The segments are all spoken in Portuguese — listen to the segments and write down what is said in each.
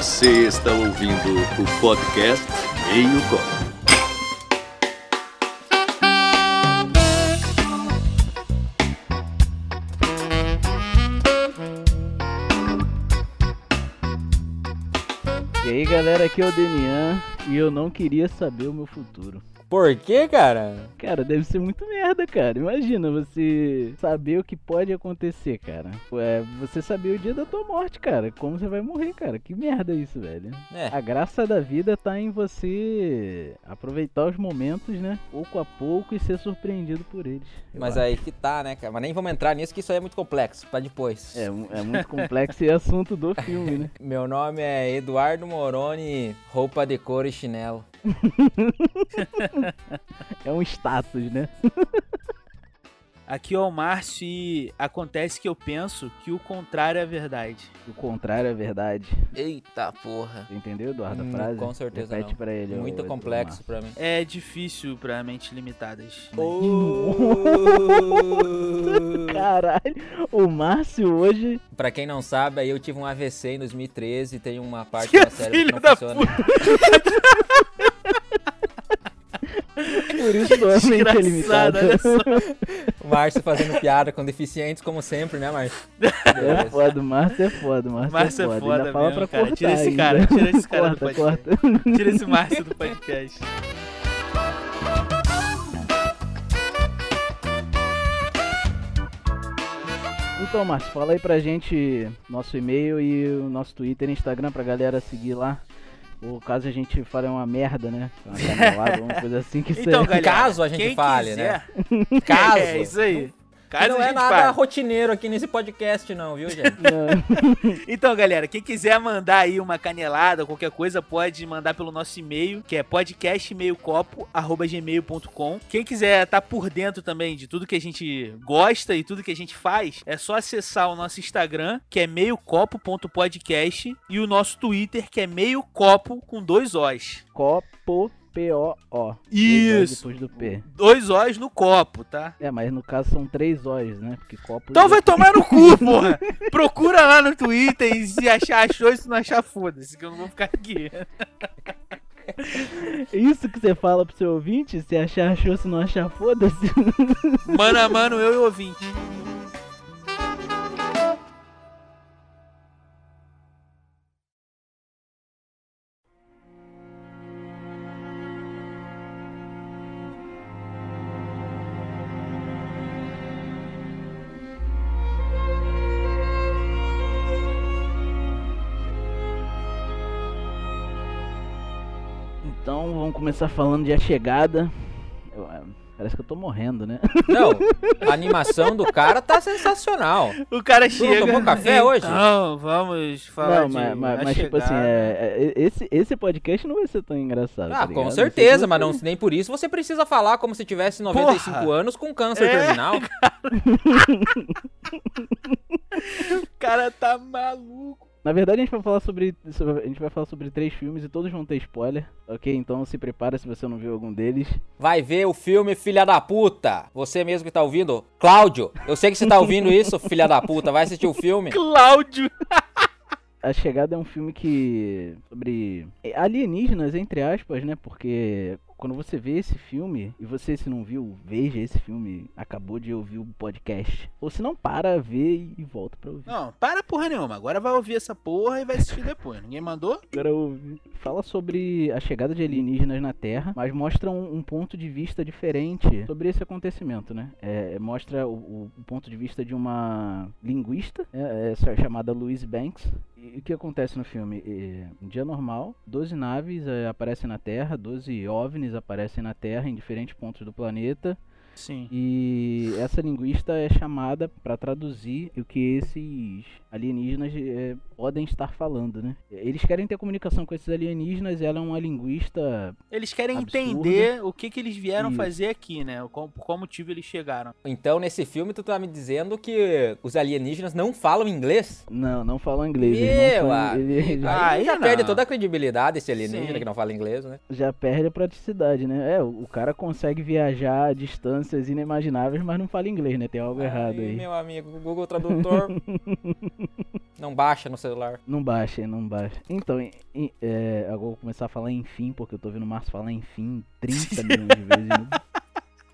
Você está ouvindo o podcast Meio Copo. E aí galera, aqui é o Denian e eu não queria saber o meu futuro. Por quê, cara? Cara, deve ser muito merda, cara. Imagina você saber o que pode acontecer, cara. É, você saber o dia da tua morte, cara. Como você vai morrer, cara. Que merda isso, velho. É. A graça da vida tá em você aproveitar os momentos, né? Pouco a pouco e ser surpreendido por eles. Mas acho. aí que tá, né, cara? Mas nem vamos entrar nisso, que isso aí é muito complexo. Pra depois. É, é muito complexo e assunto do filme, né? Meu nome é Eduardo Moroni, roupa de couro e chinelo. É um status, né? Aqui é o Márcio e acontece que eu penso que o contrário é verdade. O contrário é verdade. Eita porra. Você entendeu, Eduardo, a Hum, frase? com certeza Repete não. pra ele. Muito complexo pra mim. É difícil pra mentes limitadas. Caralho, o Márcio hoje. pra quem não sabe, aí eu tive um AVC em 2013 e tem uma parte da série que filho não da funciona. Por isso mente é só. O Márcio fazendo piada com deficientes, como sempre, né, Márcio? É foda, o Márcio é foda, o Márcio, Márcio é é foda. foda Ainda fala mesmo, pra cara. cortar Tira esse ainda. cara, tira esse cara do corta, podcast. corta. Tira esse Márcio do podcast. Então, Márcio, fala aí pra gente nosso e-mail e o nosso Twitter e Instagram pra galera seguir lá. Ou caso a gente fale uma merda, né? Uma canelada, alguma coisa assim que Então, seja. galera, Caso a gente fale, quiser, Caso. É isso aí. Caso não é nada rotineiro aqui nesse podcast, não, viu, gente? Não. Então, galera, quem quiser mandar aí uma canelada ou qualquer coisa, pode mandar pelo nosso e-mail, que é podcastmeiocopo@gmail.com. Quem quiser estar por dentro também de tudo que a gente gosta e tudo que a gente faz, é só acessar o nosso Instagram, que é meiocopo.podcast, e o nosso Twitter, que é meiocopo com dois Os. Copo, P-O-O. Isso. Depois do P. Dois Os no copo, tá? É, mas no caso são três O's, né? Porque copo. Então vai tomar no cu, porra! Procura lá no Twitter e se achar achou e se não achar, foda-se, que eu não vou ficar aqui. Isso que você fala pro seu ouvinte, se achar, achou, se não achar, foda-se. Mano a mano, eu e o ouvinte. Começar falando de A Chegada. Eu, é, parece que eu tô morrendo, né? Não, a animação do cara tá sensacional. O cara não chega. tomou café hoje? Não, vamos falar não, de mas, mas, A mas, tipo assim, Chegada. é, é, esse, esse podcast não vai ser tão engraçado. Ah, tá com certeza, mas não, nem por isso você precisa falar como se tivesse 95 Porra. anos com câncer É. terminal. O cara tá maluco. Na verdade, a gente vai falar sobre, sobre- a gente vai falar sobre três filmes e todos vão ter spoiler, ok? Então se prepara se você não viu algum deles. Vai ver o filme Filha da Puta. Você mesmo que tá ouvindo, Cláudio, eu sei que você tá ouvindo isso, filha da puta, vai assistir o filme. Cláudio. A Chegada é um filme que sobre alienígenas entre aspas, né? Porque quando você vê esse filme e você se não viu, veja esse filme, acabou de ouvir o podcast. Ou se não para, vê e volta pra ouvir. Não, para porra nenhuma. Agora vai ouvir essa porra e vai assistir depois. Ninguém mandou? Agora ouve. Fala sobre a chegada de alienígenas na Terra, mas mostra um, um ponto de vista diferente sobre esse acontecimento, né? É, mostra o, o- ponto de vista de uma linguista, é, essa chamada Louise Banks. O que acontece no filme? É, um dia normal, 12 naves é, aparecem na Terra, 12 OVNIs aparecem na Terra em diferentes pontos do planeta. Sim. E essa linguista é chamada para traduzir o que esses alienígenas é, podem estar falando, né? Eles querem ter comunicação com esses alienígenas, ela é uma linguista. Eles querem Absurda. entender o que, que eles vieram Isso. fazer aqui, né? Qual, por qual motivo eles chegaram. Então, nesse filme, tu tá me dizendo que os alienígenas não falam inglês? Não, não falam inglês. Meu eles não falam- eles Ah, aí já aí perde não. toda a credibilidade esse alienígena Sim. que não fala inglês, né? já perde a praticidade, né? É, o cara consegue viajar a distâncias distâncias inimagináveis, mas não fala inglês, né? Tem algo errado Aí, aí. meu amigo, o Google Tradutor não baixa no celular. Não baixa, não baixa. Então, em- em- é, agora eu vou começar a falar enfim, porque eu tô vendo o Márcio falar enfim 30 milhões de vezes.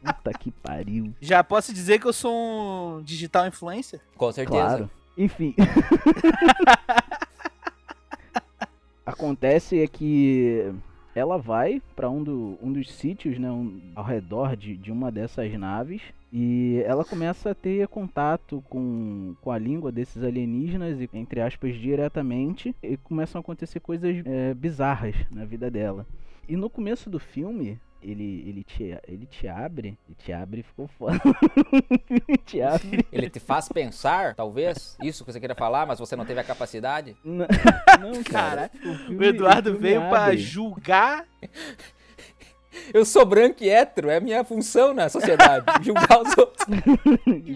Puta que pariu. Já posso dizer que eu sou um digital influencer? Com certeza. Claro. Enfim. Acontece é que ela vai pra um, do- um dos sítios, né, um- ao redor de, de uma dessas naves e ela começa a ter contato com, com a língua desses alienígenas e entre aspas diretamente e começam a acontecer coisas é, bizarras na vida dela. E no começo do filme ele, ele, te, ele te abre, ele te abre ficou foda. ele te abre Ele te faz pensar, talvez, isso que você queria falar, mas você não teve a capacidade. Não, não, Cara, cara. O filme- Eduardo filme veio pra abre. julgar. Eu sou branco e hétero, é a minha função na sociedade. julgar os outros.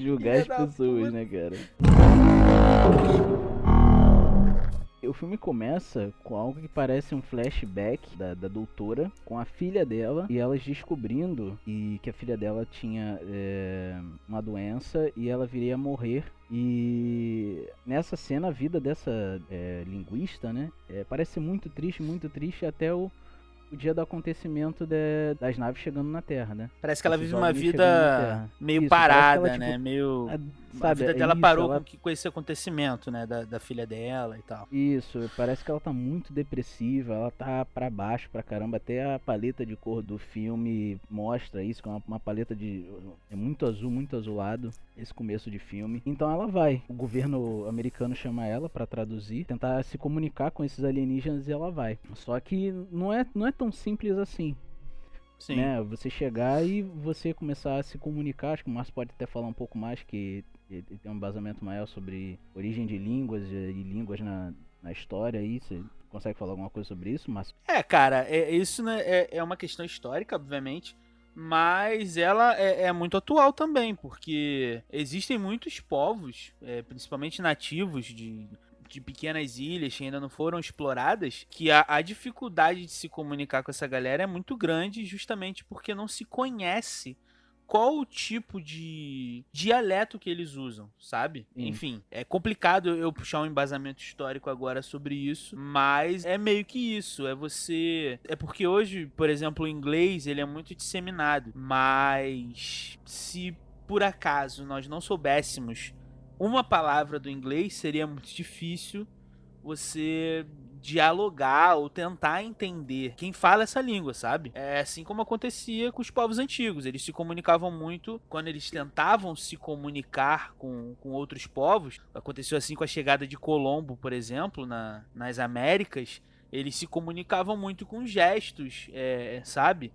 julgar as pessoas, né, cara? O filme começa com algo que parece um flashback da, da doutora com a filha dela e elas descobrindo e que a filha dela tinha é, uma doença e ela viria a morrer. E nessa cena a vida dessa é, linguista, né, é, parece muito triste, muito triste até o, o dia do acontecimento de- das naves chegando na Terra, né? Parece que ela vive uma vida meio Isso, parada, ela, né? tipo, Meio. a- a sabe, vida é dela isso, parou ela- com, esse acontecimento, né? Da, da filha dela e tal. Isso, parece que ela tá muito depressiva, ela tá pra baixo pra caramba, até a paleta de cor do filme mostra isso, que é uma, uma paleta de é muito azul, muito azulado, esse começo de filme. Então ela vai, o governo americano chama ela pra traduzir, tentar se comunicar com esses alienígenas e ela vai. Só que não é não é tão simples assim. Sim. né? Você chegar e você começar a se comunicar, acho que o Márcio pode até falar um pouco mais, que ele tem um embasamento maior sobre origem de línguas e e línguas na, na história aí, você consegue falar alguma coisa sobre isso, Márcio? É, cara, é, isso né, é, é uma questão histórica, obviamente, mas ela é, é muito atual também, porque existem muitos povos, é, principalmente nativos de, de pequenas ilhas que ainda não foram exploradas, que a, a dificuldade de se comunicar com essa galera é muito grande, justamente porque não se conhece qual o tipo de dialeto que eles usam, sabe? Sim. Enfim, é complicado eu puxar um embasamento histórico agora sobre isso, mas é meio que isso, é você, é porque hoje, por exemplo, o inglês, ele é muito disseminado, mas se por acaso nós não soubéssemos uma palavra do inglês, seria muito difícil você dialogar ou tentar entender quem fala essa língua, sabe? É assim como acontecia com os povos antigos. Eles se comunicavam muito quando eles tentavam se comunicar com, com outros povos. Aconteceu assim com a chegada de Colombo, por exemplo, na, nas Américas. Eles se comunicavam muito com gestos, é, sabe?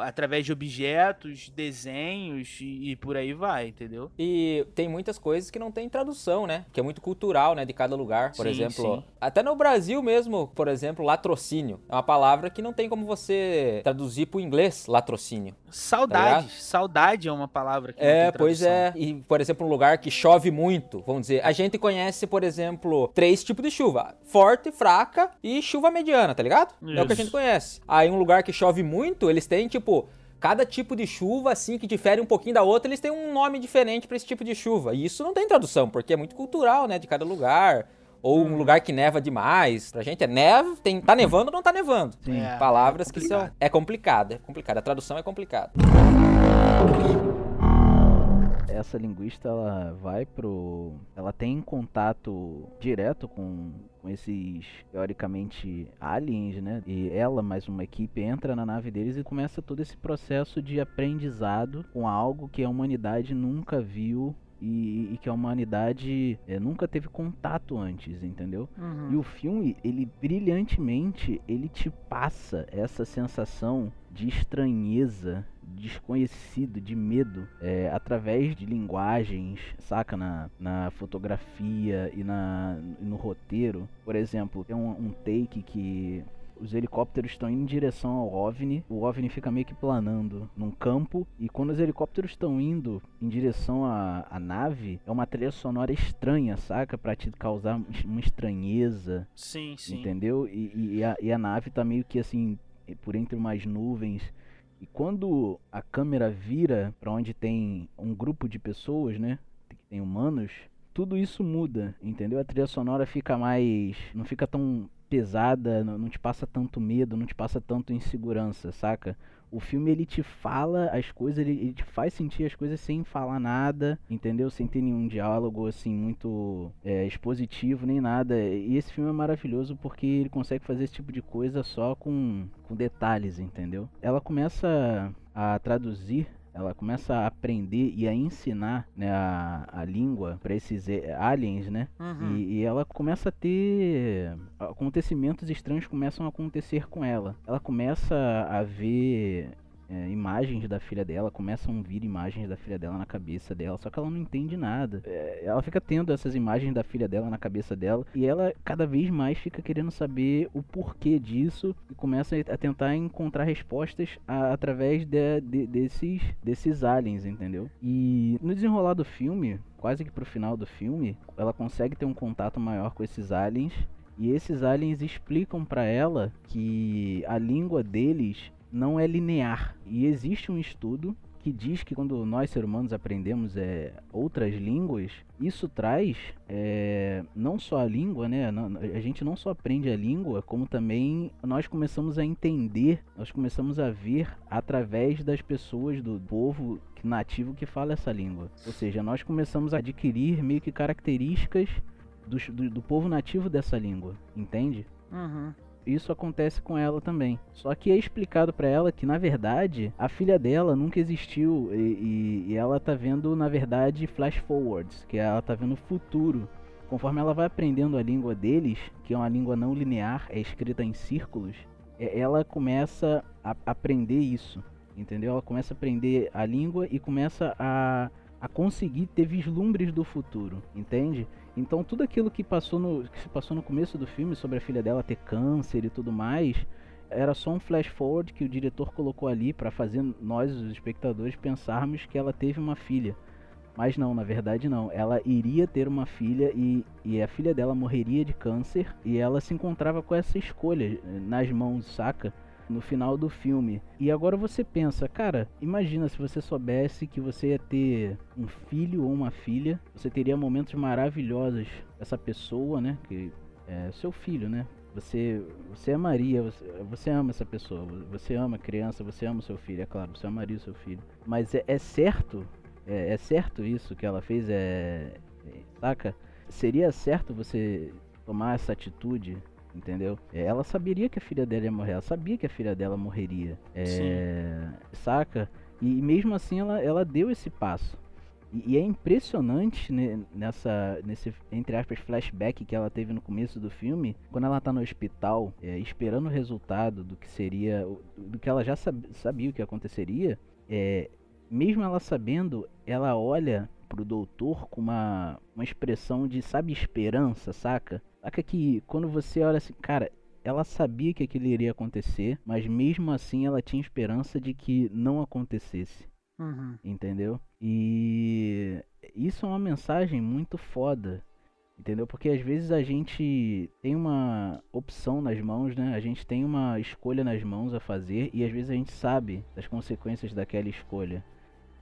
Através de objetos, desenhos e, e por aí vai, entendeu? E tem muitas coisas que não tem tradução, né? Que é muito cultural, né? De cada lugar. Por Sim, exemplo, sim. até no Brasil mesmo, por exemplo, latrocínio. É uma palavra que não tem como você traduzir pro inglês, latrocínio. Saudade. Tá saudade é uma palavra que É, pois é. E, por exemplo, um lugar que chove muito, vamos dizer. A gente conhece, por exemplo, três tipos de chuva: forte, fraca e chuva mediana, tá ligado? É o que a Isso. gente conhece. Aí, um lugar que chove muito, eles têm, tipo. Cada tipo de chuva, assim, que difere um pouquinho da outra, eles têm um nome diferente pra esse tipo de chuva. E isso não tem tradução, porque é muito cultural, né? De cada lugar. Ou Hum. um lugar que neva demais. Pra gente é neve, tem, tá nevando ou não tá nevando. Sim. É, Palavras é que são. É complicado, é complicado. A tradução é complicada. Essa linguista ela vai pro. Ela tem contato direto com, com esses teoricamente aliens, né? E ela, mais uma equipe, entra na nave deles e começa todo esse processo de aprendizado com algo que a humanidade nunca viu. E, e que a humanidade eh, nunca teve contato antes, entendeu? Uhum. E o filme, ele brilhantemente, ele te passa essa sensação de estranheza, desconhecido, de medo, é, através de linguagens, saca? Na, na fotografia e na, no roteiro. Por exemplo, tem um, um take que os helicópteros estão indo em direção ao OVNI, o OVNI fica meio que planando num campo, e quando os helicópteros estão indo em direção à, à nave, é uma trilha sonora estranha, saca? Pra te causar uma estranheza, Sim, sim. entendeu? E, e- e a, e a nave tá meio que assim, por entre umas nuvens E quando a câmera vira para onde tem um grupo de pessoas, né? Que tem humanos, tudo isso muda, entendeu? A trilha sonora fica mais. não fica tão pesada, não, te passa tanto medo, não te passa tanto insegurança, saca? O filme ele te fala as coisas, ele, ele, te faz sentir as coisas sem falar nada, entendeu? Sem ter nenhum diálogo assim muito é, expositivo nem nada. E esse filme é maravilhoso porque ele consegue fazer esse tipo de coisa só com, com detalhes, entendeu? Ela começa a traduzir ela começa a aprender e a ensinar né, a, a língua para esses aliens, né? Uhum. E, e, ela começa a ter acontecimentos estranhos começam a acontecer com ela. Ela começa a ver é, imagens da filha dela, começam a vir imagens da filha dela na cabeça dela, só que ela não entende nada. É, ela fica tendo essas imagens da filha dela na cabeça dela e ela cada vez mais fica querendo saber o porquê disso e começa a tentar encontrar respostas a, através de, de, desses, desses aliens, entendeu? E no desenrolar do filme, quase que pro final do filme, ela consegue ter um contato maior com esses aliens e esses aliens explicam para ela que a língua deles não é linear. E existe um estudo que diz que quando nós seres humanos aprendemos é, outras línguas, isso traz é, não só a língua, né? A gente não só aprende a língua, como também nós começamos a entender, nós começamos a ver através das pessoas do povo nativo que fala essa língua. Ou seja, nós começamos a adquirir meio que características do, do, do povo nativo dessa língua, entende? Uhum isso acontece com ela também. Só que é explicado para ela que, na verdade, a filha dela nunca existiu e, e, e, ela tá vendo, na verdade, flash forwards, que ela tá vendo o futuro. Conforme ela vai aprendendo a língua deles, que é uma língua não linear, é escrita em círculos, é, ela começa a aprender isso, entendeu? Ela começa a aprender a língua e começa a, a conseguir ter vislumbres do futuro, entende? Então tudo aquilo que passou no que se passou no começo do filme sobre a filha dela ter câncer e tudo mais, era só um flash forward que o diretor colocou ali para fazer nós os espectadores pensarmos que ela teve uma filha. Mas não, na verdade não. Ela iria ter uma filha e, e a filha dela morreria de câncer e ela se encontrava com essa escolha nas mãos, saca? No final do filme. E agora você pensa, cara, imagina se você soubesse que você ia ter um filho ou uma filha, você teria momentos maravilhosos essa pessoa, né, que é seu filho, né? Você, você amaria, você, você ama essa pessoa, você ama a criança, você ama o seu filho, é claro, você amaria o seu filho. Mas é, é certo, é, é, certo isso que ela fez, é, é saca? Seria certo você tomar essa atitude entendeu? Ela saberia que a filha dela ia morrer, ela sabia que a filha dela morreria, é, saca? E mesmo assim ela, ela deu esse passo. E, e é impressionante né, nessa, nesse, entre aspas, flashback que ela teve no começo do filme, quando ela tá no hospital, é, esperando o resultado do que seria, do que ela já sab, sabia o que aconteceria, é, mesmo ela sabendo, ela olha pro doutor com uma, uma expressão de, sabe, esperança, saca? Saca que quando você olha assim, cara, ela sabia que aquilo iria acontecer, mas mesmo assim ela tinha esperança de que não acontecesse. Uhum. Entendeu? E isso é uma mensagem muito foda. Entendeu? Porque às vezes a gente tem uma opção nas mãos, né? A gente tem uma escolha nas mãos a fazer e às vezes a gente sabe das consequências daquela escolha.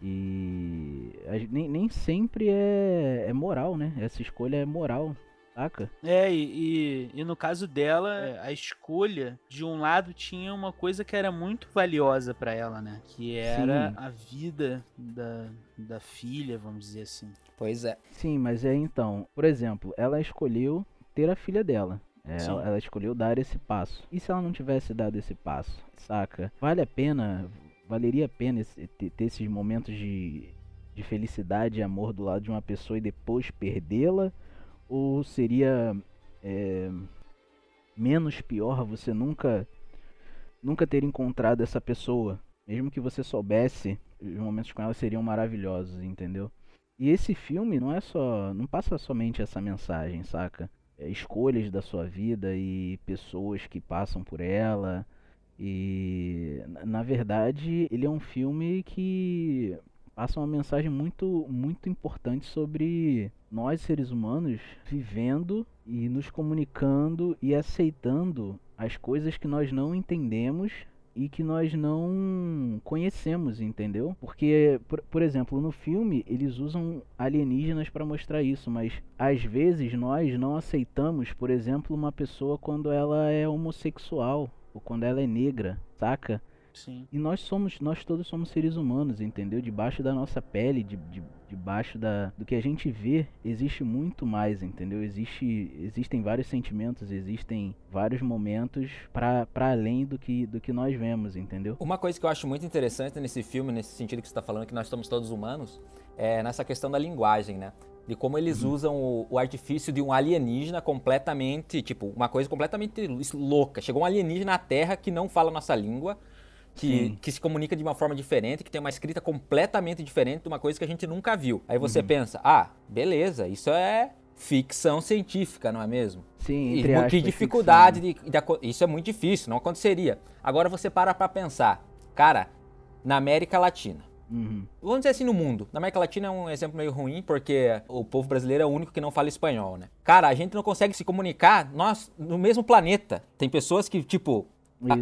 E nem, nem sempre é, é moral, né? Essa escolha é moral. Saca? É, e, e, e, no caso dela, é, a escolha, de um lado, tinha uma coisa que era muito valiosa para ela, né? Que era Sim. a vida da, da filha, vamos dizer assim. Pois é. Sim, mas é então, por exemplo, ela escolheu ter a filha dela. É, ela, ela, escolheu dar esse passo. E se ela não tivesse dado esse passo, saca? Vale a pena, valeria a pena esse, ter, ter esses momentos de, de felicidade e amor do lado de uma pessoa e depois perdê-la? Ou seria é, menos pior você nunca nunca ter encontrado essa pessoa? Mesmo que você soubesse, os momentos com ela seriam maravilhosos, entendeu? E esse filme não é só. não passa somente essa mensagem, saca? É, escolhas da sua vida e pessoas que passam por ela. E na verdade ele é um filme que passa uma mensagem muito muito importante sobre nós seres humanos vivendo e nos comunicando e aceitando as coisas que nós não entendemos e que nós não conhecemos, entendeu? Porque, por, por exemplo, no filme eles usam alienígenas para mostrar isso, mas às vezes nós não aceitamos, por exemplo, uma pessoa quando ela é homossexual ou quando ela é negra, saca? Sim. E nós somos, nós todos somos seres humanos, entendeu? Debaixo da nossa pele, de, de, debaixo da, do que a gente vê, existe muito mais, entendeu? Existe, existem vários sentimentos, existem vários momentos para além do que, do que nós vemos, entendeu? Uma coisa que eu acho muito interessante nesse filme, nesse sentido que você está falando, que nós somos todos humanos, é nessa questão da linguagem, né? de como eles uhum. usam o, o, artifício de um alienígena completamente, tipo, uma coisa completamente louca. Chegou um alienígena na Terra que não fala nossa língua, que, que se comunica de uma forma diferente, que tem uma escrita completamente diferente de uma coisa que a gente nunca viu. Aí você uhum. pensa, ah, beleza, isso é ficção científica, não é mesmo? Sim, entre e, Que dificuldade de, de, de, Isso é muito difícil, não aconteceria. Agora você para pra pensar, cara, na América Latina. Uhum. Vamos dizer assim, no mundo. Na América Latina é um exemplo meio ruim, porque o povo brasileiro é o único que não fala espanhol, né? Cara, a gente não consegue se comunicar, nós, no mesmo planeta. Tem pessoas que, tipo,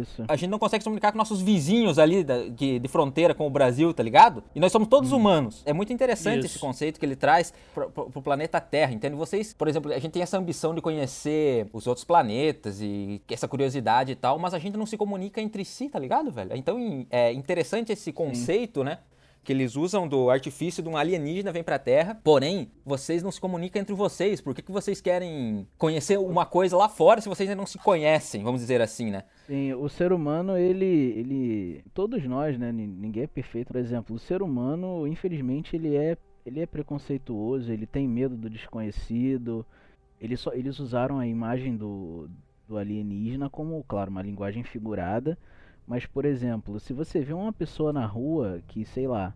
isso. A, a, gente não consegue se comunicar com nossos vizinhos ali da, de, de, fronteira com o Brasil, tá ligado? E nós somos todos hum. humanos. É muito interessante Isso. esse conceito que ele traz pro, pro, pro, planeta Terra, entende? Vocês, por exemplo, a gente tem essa ambição de conhecer os outros planetas e essa curiosidade e tal, mas a gente não se comunica entre si, tá ligado, velho? Então é interessante esse conceito, Sim. né? Que eles usam do artifício de um alienígena vem para a Terra, porém, vocês não se comunicam entre vocês. Por que, que vocês querem conhecer uma coisa lá fora se vocês ainda não se conhecem, vamos dizer assim, né? Sim, o ser humano, ele, ele, todos nós, né, ninguém é perfeito. Por exemplo, o ser humano, infelizmente, ele é, ele é preconceituoso, ele tem medo do desconhecido. Eles, só, eles usaram a imagem do, do alienígena como, claro, uma linguagem figurada mas, por exemplo, se você vê uma pessoa na rua que, sei lá,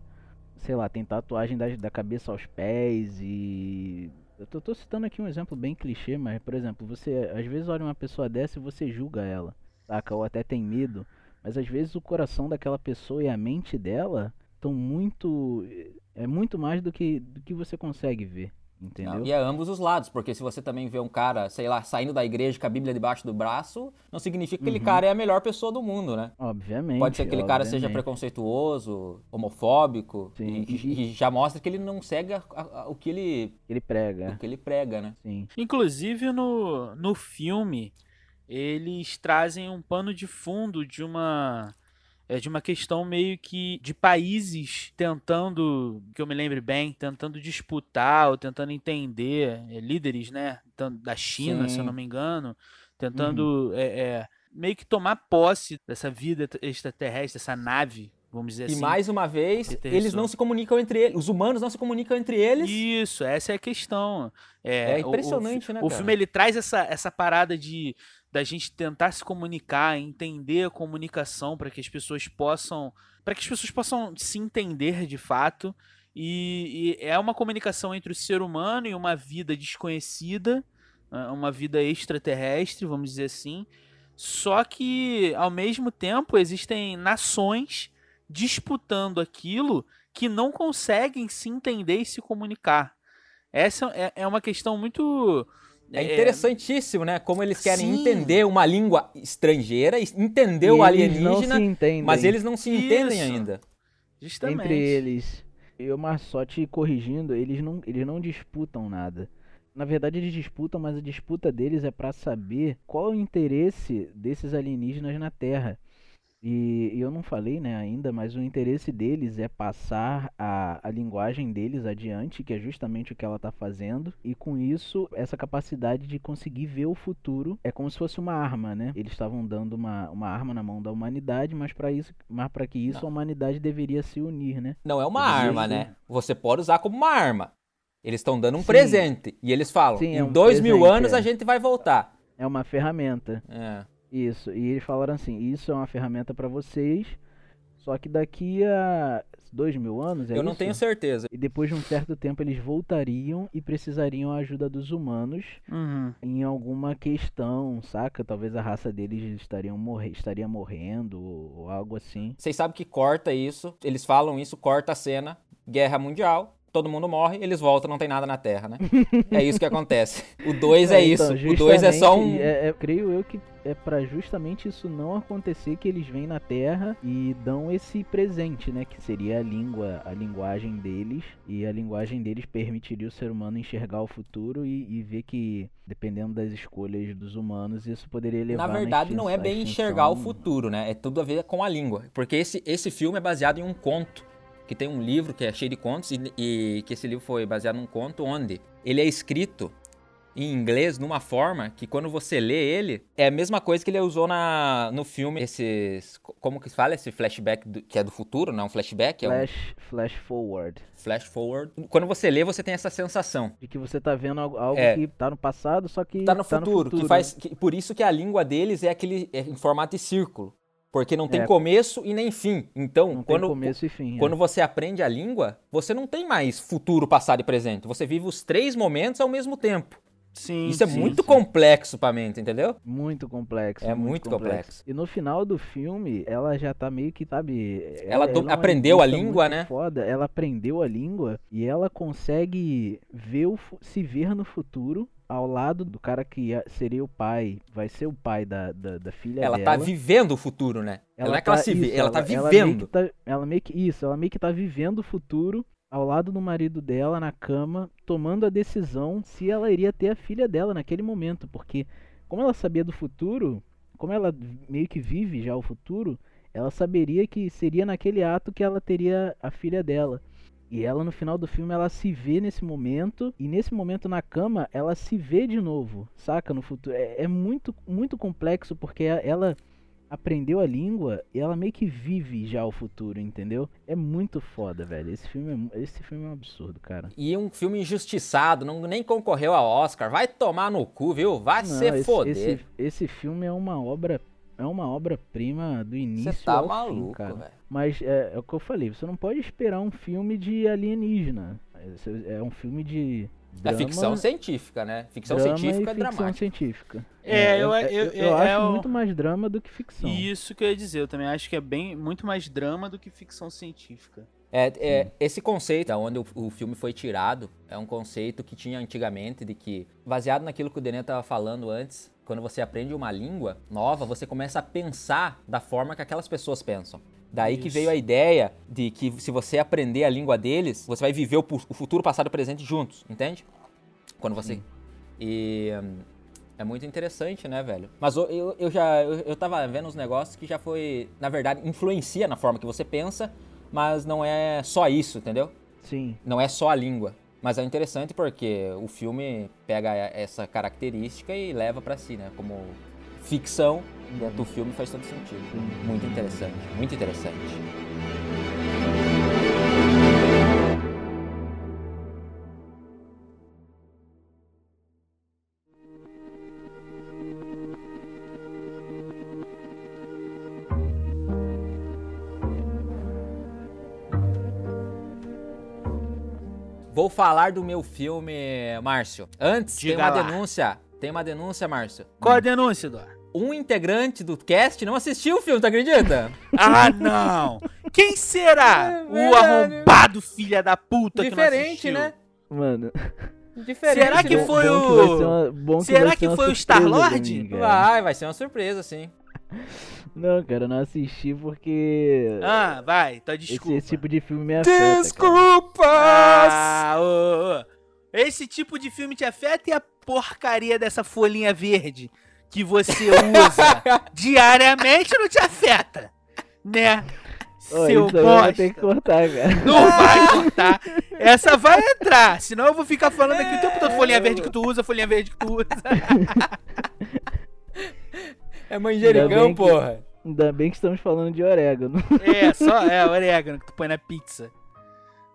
sei lá, tem tatuagem da, da cabeça aos pés e. Eu tô, tô, citando aqui um exemplo bem clichê, mas, por exemplo, você às vezes olha uma pessoa dessa e você julga ela, saca? Ou até tem medo. Mas às vezes o coração daquela pessoa e a mente dela estão muito. É muito mais do que, do que você consegue ver. Entendeu? E é ambos os lados, porque se você também vê um cara, sei lá, saindo da igreja com a Bíblia debaixo do braço, não significa que uhum. aquele cara é a melhor pessoa do mundo, né? Obviamente. Pode ser que aquele obviamente. cara seja preconceituoso, homofóbico, e, e, e, já mostra que ele não segue a, a, a, o que ele, ele prega. O que ele prega, né? Sim. Inclusive no, no filme, eles trazem um pano de fundo de uma é de uma questão meio que de países tentando, que eu me lembre bem, tentando disputar ou tentando entender, é, líderes, né, da China, Sim. se eu não me engano, tentando uhum. é, é, meio que tomar posse dessa vida extraterrestre, dessa nave, vamos dizer e assim. E mais uma vez, eles não se comunicam entre eles, os humanos não se comunicam entre eles. Isso, essa é a questão. É, é impressionante, o, o, né? O filme ele traz essa, essa parada de da gente tentar se comunicar, entender a comunicação para que as pessoas possam, para que as pessoas possam se entender de fato. E, e, é uma comunicação entre o ser humano e uma vida desconhecida, né, uma vida extraterrestre, vamos dizer assim. Só que ao mesmo tempo existem nações disputando aquilo que não conseguem se entender e se comunicar. Essa é, é uma questão muito é, é interessantíssimo, né? Como eles querem Sim. entender uma língua estrangeira, entender e o alienígena, mas eles não se entendem Isso. ainda. Justamente. Entre eles. Eu, mas só te corrigindo, eles não, eles não disputam nada. Na verdade, eles disputam, mas a disputa deles é para saber qual é o interesse desses alienígenas na Terra. E, eu não falei né, ainda, mas o interesse deles é passar a, a linguagem deles adiante, que é justamente o que ela está fazendo, e com isso, essa capacidade de conseguir ver o futuro é como se fosse uma arma, né? Eles estavam dando uma, uma arma na mão da humanidade, mas para isso, mas para que isso não. a humanidade deveria se unir, né? Não é uma arma, né? Você pode usar como uma arma. Eles estão dando um Sim. presente e eles falam: Sim, em é um dois presente, mil anos é. a gente vai voltar. É uma ferramenta. É. Isso, e eles falaram assim: isso é uma ferramenta para vocês, só que daqui a dois mil anos. É Eu não isso? tenho certeza. E depois de um certo tempo eles voltariam e precisariam a ajuda dos humanos uhum. em alguma questão, saca? Talvez a raça deles estariam morre estaria morrendo ou algo assim. Vocês sabem que corta isso, eles falam isso, corta a cena, guerra mundial todo mundo morre, eles voltam, não tem nada na Terra, né? é isso que acontece. O 2 é, É, isso. então, o 2 é só um. é- é- creio eu que é pra justamente isso não acontecer que eles vêm na Terra e dão esse presente, né? Que seria a língua, a linguagem deles. E a linguagem deles permitiria o ser humano enxergar o futuro e, e ver que, dependendo das escolhas dos humanos, isso poderia levar Na verdade, não é bem enxergar o futuro, né? É tudo a ver com a língua. Porque esse, esse filme é baseado em um conto. Que tem um livro que é cheio de contos e, e que esse livro foi baseado num conto onde ele é escrito em inglês numa forma que quando você lê ele, é a mesma coisa que ele usou na, no filme, esses... Como que se fala? Esse flashback do- que é do futuro, não é um flashback, é um Flash, flash forward. flash forward. Quando você lê, você tem essa sensação. De que você tá vendo algo, algo É. que tá no passado, só que Tá no futuro, que faz... que- por isso que a língua deles é aquele... É em formato de círculo. Porque não tem É. começo e nem fim. Então, Não quando, fim. é. Quando você aprende a língua, você não tem mais futuro, passado e presente. Você vive os três momentos ao mesmo tempo. Sim, Isso é sim, muito sim. complexo pra mente, entendeu? Muito complexo. É muito complexo. E no final do filme, ela já tá meio que, sabe. Ela é uma aprendeu a língua, muito né? Foda. Ela aprendeu a língua e ela consegue ver o, se ver no futuro ao lado do cara que ia- seria o pai, vai ser o pai da, da, da filha ela dela. tá vivendo o futuro, né? Ela, não é que ela tá- se vê, isso, ela, tá meio vivendo. que tá- ela meio que isso, ela meio que tá vivendo o futuro ao lado do marido dela na cama, tomando a decisão se ela iria ter a filha dela naquele momento, porque como ela sabia do futuro, como ela meio que vive já o futuro, ela saberia que seria naquele ato que ela teria a filha dela. E ela no final do filme ela se vê nesse momento e nesse momento na cama ela se vê de novo, saca no futuro. É, é muito muito complexo porque ela aprendeu a língua e ela meio que vive já o futuro, entendeu? É muito foda, velho. Esse filme é, esse filme é um absurdo, cara. E um filme injustiçado, não, nem concorreu a Oscar. Vai tomar no cu, viu? Vai Não, se esse, foder. esse, esse filme é uma obra é uma obra-prima do início Você tá ao fim, maluco, cara. velho. Mas é, é o que eu falei, você não pode esperar um filme de alienígena. É, é um filme de É drama, ficção científica, né? Ficção drama científica e é ficção dramática. científica. É, eu- eu, eu- eu é acho o- muito mais drama do que ficção. Isso que eu ia dizer, eu também acho que é bem muito mais drama do que ficção científica. É, é, esse conceito, da onde o, o filme foi tirado, é um conceito que tinha antigamente, de que, baseado naquilo que o Denê estava falando antes, quando você aprende uma língua nova, você começa a pensar da forma que aquelas pessoas pensam. Daí que Isso. veio a ideia de que se você aprender a língua deles, você vai viver o, o futuro, passado e presente juntos, entende? Quando você. E. hum, é muito interessante, né, velho? Mas eu, eu, já. Eu, eu tava vendo uns negócios que já foi. Na verdade, influencia na forma que você pensa, mas não é só isso, entendeu? Sim. Não é só a língua. Mas é interessante porque o filme pega essa característica e leva pra si, né? Como ficção dentro do filme faz todo sentido. Muito interessante, muito interessante. Vou falar do meu filme, Márcio. Antes, Diga tem uma lá. denúncia. Tem uma denúncia, Márcio. Qual a denúncia, Dó? Um integrante do cast não assistiu o filme, tu acredita? Ah, não! Quem será? É o arrombado filha da puta que não Diferente, assistiu. né? Mano, Diferente. Será que foi bom o- que vai ser uma- bom Será vai ser que uma foi o Star-Lord? Vai, vai ser uma surpresa, sim. Não, cara, não assisti porque Ah, vai, tá esse, desculpa. esse tipo de filme me afeta. Desculpas! Ah, ô, ô. Esse tipo de filme te afeta e a porcaria dessa folhinha verde que você usa diariamente não te afeta, né? Ó, Seu bosta. ter que cortar, cara. Não vai cortar. Essa vai entrar. Senão eu vou ficar falando aqui o tempo todo folhinha verde que tu usa, folhinha verde que tu usa. É Ainda manjericão, bem que- porra. Ainda bem que estamos falando de orégano. É, só é orégano que tu põe na pizza.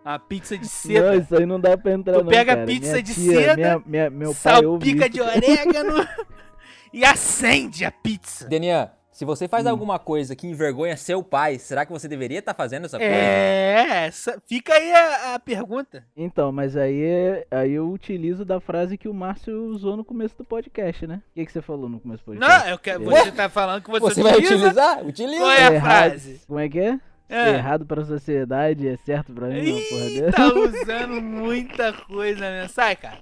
A pizza de Não, seda. isso aí não dá pra entrar Tu não, pega cara. pizza Minha de tia, seda, minha, minha, meu pai salpica de orégano e acende a pizza. Denian, se você faz Hum. alguma coisa que envergonha seu pai, será que você deveria estar fazendo essa coisa? É, essa- fica aí a, a pergunta. Então, mas aí, é- aí eu utilizo da frase que o Márcio usou no começo do podcast, né? O que, que você falou no começo do podcast? Não, eu quero, você tá falando que você, Você vai utiliza? utilizar? Utiliza. Qual é a Errado. frase? Como é que é? É. errado pra sociedade é certo pra mim, uma porra Ih, dessa. tá usando muita coisa, né? Sai, cara.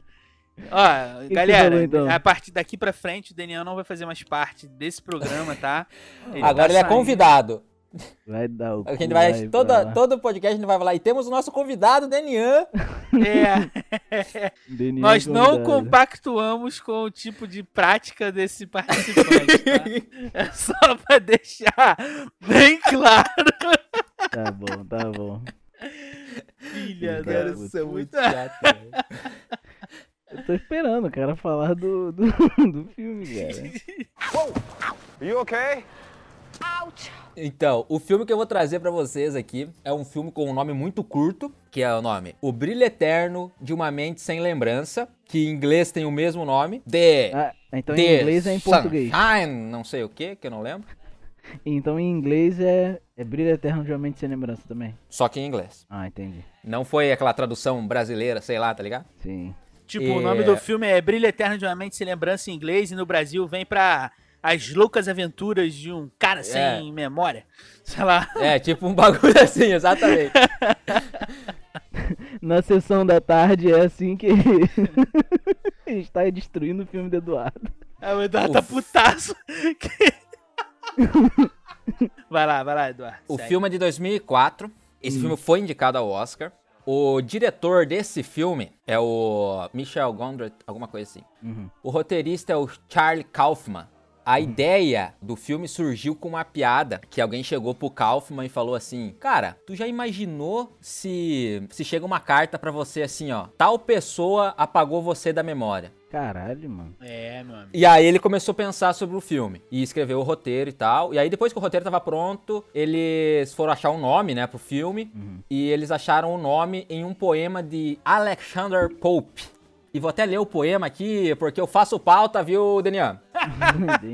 Ó, que galera, falou, então? a partir daqui pra frente, o Daniel não vai fazer mais parte desse programa, tá? Ele Agora tá ele é convidado. Vai dar o A gente vai, vai toda, todo podcast a gente vai falar. E temos o nosso convidado, Denian. É, Daniel nós não convidado. compactuamos com o tipo de prática desse participante, tá? É só pra deixar bem claro. Tá bom, tá bom. Filha da você são muito chato, velho. Eu tô esperando o cara falar do, do, do filme, cara. You okay? Então, o filme que eu vou trazer pra vocês aqui é um filme com um nome muito curto, que é o nome O Brilho Eterno de uma Mente Sem Lembrança, que em inglês tem o mesmo nome. The, Ah, então The em inglês é em português. Sunshine, não sei o que, que eu não lembro. Então em inglês é, é Brilho Eterno de uma Mente Sem Lembrança também. Só que em inglês. Ah, entendi. Não foi aquela tradução brasileira, sei lá, tá ligado? Sim. Tipo, É. o nome do filme é Brilho Eterno de uma Mente Sem Lembrança em inglês e no Brasil vem pra As Loucas Aventuras de um Cara Sem Memória. Sei lá. É, tipo um bagulho assim, exatamente. Na sessão da tarde é assim que a gente tá destruindo o filme do Eduardo. É, o Eduardo tá Uf. putaço. vai lá, vai lá, Eduardo. O segue. filme é de 2004. Esse filme foi indicado ao Oscar. O diretor desse filme é o Michel Gondry, alguma coisa assim. Uhum. O roteirista é o Charlie Kaufman. A ideia do filme surgiu com uma piada que alguém chegou pro Kaufman e falou assim: "Cara, tu já imaginou se se chega uma carta pra você assim, ó, tal pessoa apagou você da memória?" Caralho, mano. É, amigo. E aí ele começou a pensar sobre o filme e escreveu o roteiro e tal. E aí depois que o roteiro tava pronto, eles foram achar um nome, né, pro filme. E eles acharam o nome em um poema de Alexander Pope. E vou até ler o poema aqui, porque eu faço pauta, viu, Denian? Entendi.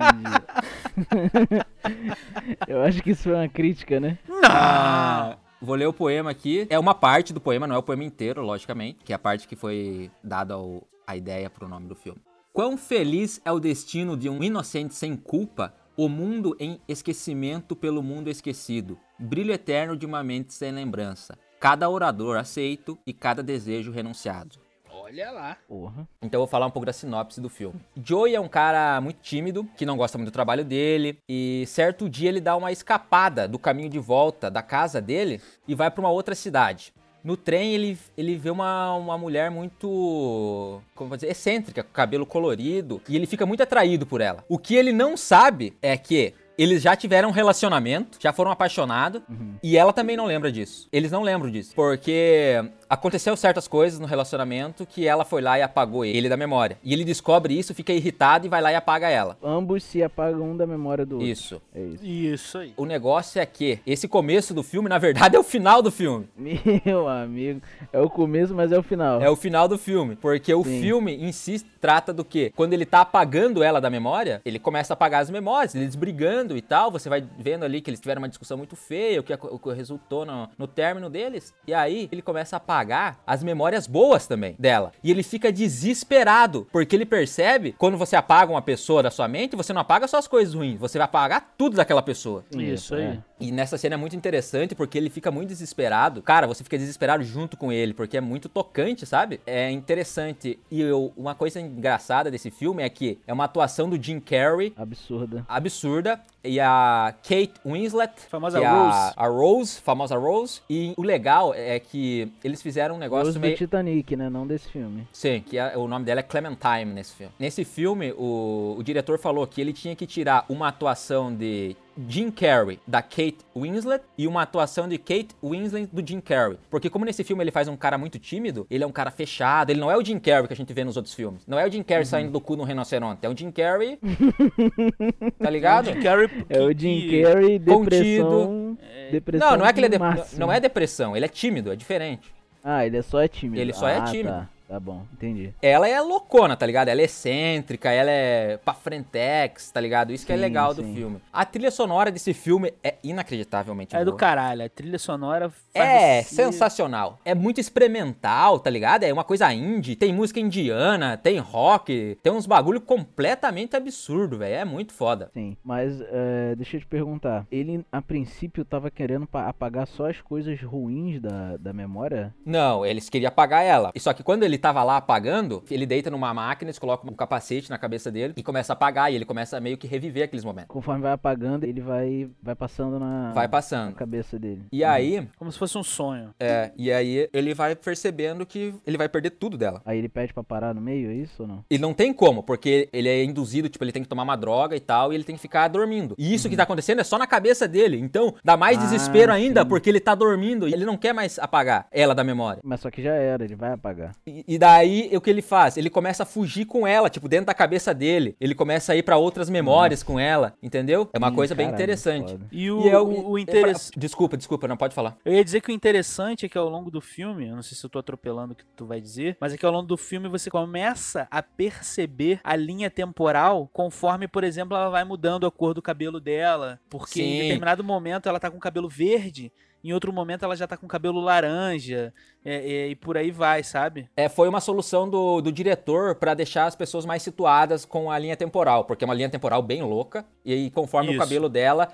Eu acho que isso foi uma crítica, né? Ah, vou ler o poema aqui. É uma parte do poema, não é o poema inteiro, logicamente, que é a parte que foi dada ao- a ideia pro nome do filme. Quão feliz é o destino de um inocente sem culpa, o mundo em esquecimento pelo mundo esquecido, brilho eterno de uma mente sem lembrança, cada orador aceito e cada desejo renunciado. Olha lá. Porra. Então eu vou falar um pouco da sinopse do filme. Joey é um cara muito tímido, que não gosta muito do trabalho dele, e certo dia ele dá uma escapada do caminho de volta da casa dele e vai pra uma outra cidade. No trem ele, ele vê uma, uma mulher muito, como vou dizer, excêntrica, com cabelo colorido, e ele fica muito atraído por ela. O que ele não sabe é que eles já tiveram um relacionamento, já foram apaixonados, e ela também não lembra disso. Eles não lembram disso, porque aconteceu certas coisas no relacionamento que ela foi lá e apagou ele da memória. E ele descobre isso, fica irritado e vai lá e apaga ela. Ambos se apagam um da memória do outro. Isso. É isso. Isso aí. O negócio é que esse começo do filme, na verdade, é o final do filme. Meu amigo. É o começo, mas é o final. É o final do filme. Porque o Sim. filme em si trata do quê? Quando ele tá apagando ela da memória, ele começa a apagar as memórias, eles brigando e tal. Você vai vendo ali que eles tiveram uma discussão muito feia, o que, o que resultou no, no término deles. E aí ele começa a apagar as memórias boas também dela. E ele fica desesperado, porque ele percebe quando você apaga uma pessoa da sua mente, você não apaga só as coisas ruins, você vai apagar tudo daquela pessoa. Isso aí. é. E nessa cena é muito interessante porque ele fica muito desesperado. Cara, você fica desesperado junto com ele, porque é muito tocante, sabe? É interessante. E eu- uma coisa engraçada desse filme é que é uma atuação do Jim Carrey Absurda. absurda. E a Kate Winslet, Famosa é Rose. A, a Rose, famosa Rose. E o legal é que eles fizeram um negócio Rose do meio. Titanic, né? Não desse filme. Sim, que é- o nome dela é Clementine nesse filme. Nesse filme, o, o diretor falou que ele tinha que tirar uma atuação de Jim Carrey da Kate Winslet e uma atuação de Kate Winslet do Jim Carrey. Porque como nesse filme ele faz um cara muito tímido, ele é um cara fechado, ele não é o Jim Carrey que a gente vê nos outros filmes. Não é o Jim Carrey saindo do cu no rinoceronte, é o Jim Carrey, tá ligado? Jim Carrey, É o Jim Carrey, contido. depressão. Depressão Não, não é que ele é, de- não é depressão, ele é tímido, é diferente. Ah, ele é só é tímido. Ele só é Ah, tímido. tá. Tá bom, entendi. Ela é loucona, tá ligado? Ela é excêntrica, ela é pra frentex, tá ligado? Isso que é Sim, legal do sim. filme. A trilha sonora desse filme é inacreditavelmente É do boa. caralho. A trilha sonora faz É você- sensacional. É muito experimental, tá ligado? É uma coisa indie, tem música indiana, tem rock, tem uns bagulho completamente absurdo, velho. É muito foda. Sim, mas é, deixa eu te perguntar. Ele, a princípio, tava querendo pa- apagar só as coisas ruins da, da memória? Não, eles queriam apagar ela. Só que quando ele tava lá apagando, ele deita numa máquina, eles colocam um capacete na cabeça dele e começa a apagar. E ele começa a meio que reviver aqueles momentos. Conforme vai apagando, ele vai, vai passando na, Vai na passando. cabeça dele. E aí, Como se fosse um sonho. é, e aí ele vai percebendo que ele vai perder tudo dela. Aí ele pede pra parar no meio, é isso ou não? E não tem como, porque ele é induzido, tipo, ele tem que tomar uma droga e tal, e ele tem que ficar dormindo. E isso que tá acontecendo é só na cabeça dele. Então, dá mais Ah, desespero ainda, sim. porque ele tá dormindo e ele não quer mais apagar ela da memória. Mas só que já era, ele vai apagar. E, e daí, o que ele faz? Ele começa a fugir com ela, tipo, dentro da cabeça dele. Ele começa a ir pra outras memórias com ela, entendeu? É uma Ih, coisa bem caralho, interessante. foda. E o, E é o, o é interess- pra- Desculpa, desculpa, não pode falar. Eu ia dizer que o interessante é que ao longo do filme, eu não sei se eu tô atropelando o que tu vai dizer, mas é que ao longo do filme você começa a perceber a linha temporal conforme, por exemplo, ela vai mudando a cor do cabelo dela. Porque em Sim. determinado momento ela tá com cabelo verde, em outro momento ela já tá com cabelo laranja, é, é, e por aí vai, sabe? É, foi uma solução do, do diretor pra deixar as pessoas mais situadas com a linha temporal, porque é uma linha temporal bem louca, e aí conforme Isso. o cabelo dela,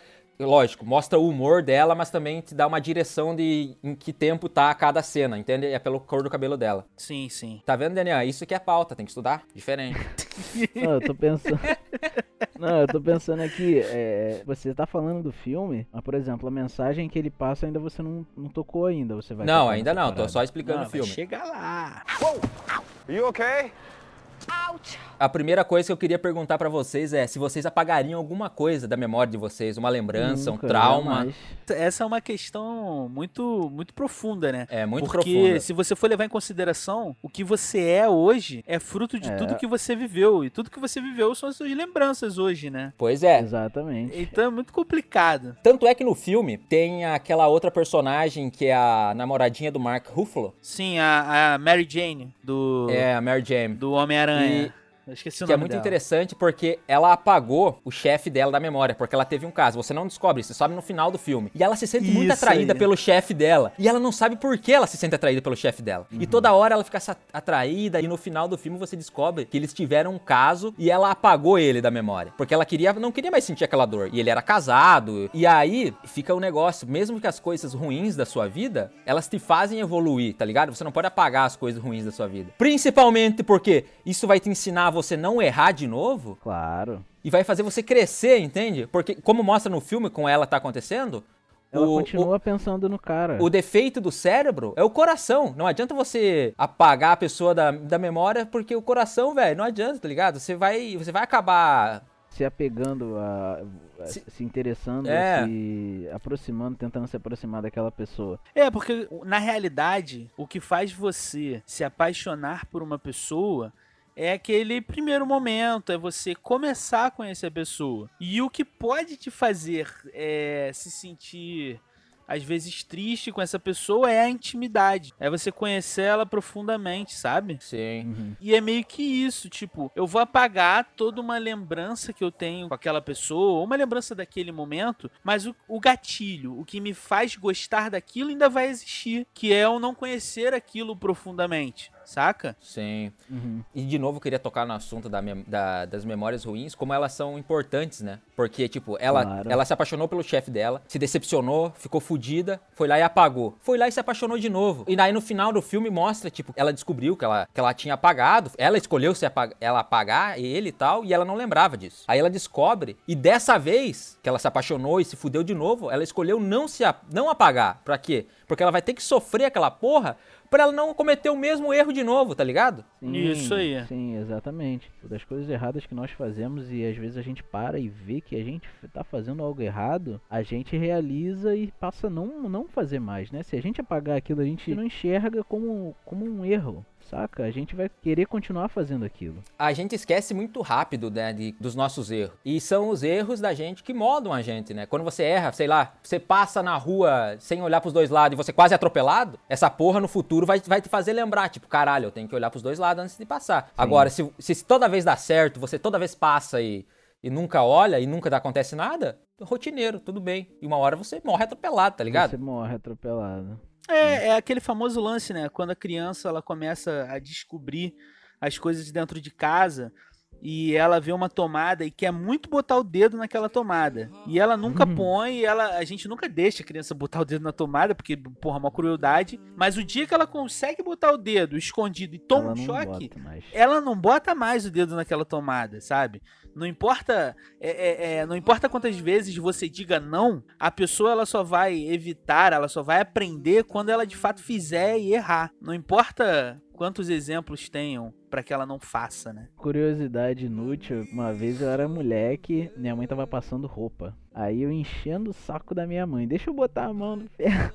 lógico, mostra o humor dela, mas também te dá uma direção de em que tempo tá cada cena, entende? É pelo cor do cabelo dela. Sim, sim. Tá vendo, Daniel? Isso que é pauta, tem que estudar. Diferente. Não, eu tô pensando. Não, eu tô pensando aqui, é, você tá falando do filme, mas por exemplo, a mensagem que ele passa ainda você não, não tocou ainda, você vai não, ainda não, tô parada. só explicando Não, o filme. chegar lá. You okay? A primeira coisa que eu queria perguntar pra vocês é se vocês apagariam alguma coisa da memória de vocês, uma lembrança, Nunca, um trauma. jamais. Essa é uma questão muito, muito profunda, né? É muito Porque profunda. se você for levar em consideração, o que você é hoje é fruto de É. tudo que você viveu. E tudo que você viveu são as suas lembranças hoje, né? Pois é. Exatamente. Então é muito complicado. Tanto é que no filme tem aquela outra personagem que é a namoradinha do Mark Ruffalo. Sim, a, a Mary Jane do, É, a Mary Jane. do Homem-Aranha. Eu esqueci o Que é nome muito dela. interessante porque ela apagou o chefe dela da memória, porque ela teve um caso. Você não descobre, você sabe no final do filme. E ela se sente muito Isso atraída aí. pelo chefe dela. E ela não sabe por que ela se sente atraída pelo chefe dela. E toda hora ela fica atraída, e no final do filme você descobre que eles tiveram um caso e ela apagou ele da memória. Porque ela queria, não queria mais sentir aquela dor. E ele era casado. E aí fica o negócio, mesmo que as coisas ruins da sua vida, elas te fazem evoluir, tá ligado? Você não pode apagar as coisas ruins da sua vida. Principalmente porque isso vai te ensinar a você não errar de novo Claro. e vai fazer você crescer, entende? Porque, como mostra no filme com ela tá acontecendo, Ela o, continua pensando no cara. o, o defeito do cérebro é o coração. Não adianta você apagar a pessoa da, da memória, porque o coração, velho, não adianta, tá ligado? Você vai, você vai acabar. Se apegando a. a- Se- Se, interessando, É. se aproximando, tentando se aproximar daquela pessoa. É, porque na realidade, o que faz você se apaixonar por uma pessoa é aquele primeiro momento, é você começar a conhecer a pessoa. E o que pode te fazer é, se sentir às vezes triste com essa pessoa é a intimidade. É você conhecer ela profundamente, sabe? Sim. Uhum. E é meio que isso, tipo, eu vou apagar toda uma lembrança que eu tenho com aquela pessoa, ou uma lembrança daquele momento, mas o, o gatilho, o que me faz gostar daquilo ainda vai existir, que é eu não conhecer aquilo profundamente, saca? Sim. Uhum. E de novo eu queria tocar no assunto da da- das memórias ruins, como elas são importantes, né? Porque, tipo, ela, Claro. ela se apaixonou pelo chefe dela, se decepcionou, ficou fudida, foi lá e apagou. Foi lá e se apaixonou de novo. E aí no final do filme mostra, tipo, ela descobriu que ela, que ela tinha apagado, ela escolheu se apa- ela apagar ele e tal, e ela não lembrava disso. Aí ela descobre, e dessa vez que ela se apaixonou e se fudeu de novo, ela escolheu não se a- não apagar. Pra quê? Porque ela vai ter que sofrer aquela porra pra ela não cometer o mesmo erro de novo, tá ligado? Sim, Isso aí. Sim, exatamente. Das coisas erradas que nós fazemos e às vezes a gente para e vê que a gente tá fazendo algo errado, a gente realiza e passa a não, não fazer mais, né? Se a gente apagar aquilo, a gente não enxerga como, como um erro. Saca? A gente vai querer continuar fazendo aquilo. A gente esquece muito rápido, né, de, dos nossos erros. E são os erros da gente que moldam a gente, né? Quando você erra, sei lá, você passa na rua sem olhar pros dois lados e você quase é atropelado, essa porra no futuro vai, vai te fazer lembrar, tipo, caralho, eu tenho que olhar pros dois lados antes de passar. Agora, se, se toda vez dá certo, você toda vez passa e, e nunca olha e nunca acontece nada, rotineiro, tudo bem. E uma hora você morre atropelado, tá ligado? Você morre atropelado. É, é aquele famoso lance, né? Quando a criança ela começa a descobrir as coisas dentro de casa e ela vê uma tomada e quer muito botar o dedo naquela tomada. E ela nunca Uhum. põe, ela, a gente nunca deixa a criança botar o dedo na tomada, porque, porra, é uma crueldade. Mas o dia que ela consegue botar o dedo escondido e toma Ela um choque, ela não bota mais o dedo naquela tomada, sabe? Não importa, é, é, é, não importa quantas vezes você diga não, a pessoa ela só vai evitar, ela só vai aprender quando ela de fato fizer e errar. Não importa quantos exemplos tenham pra que ela não faça, né? Curiosidade inútil, uma vez eu era moleque, minha mãe tava passando roupa. Aí eu enchendo o saco da minha mãe, deixa eu botar a mão no ferro.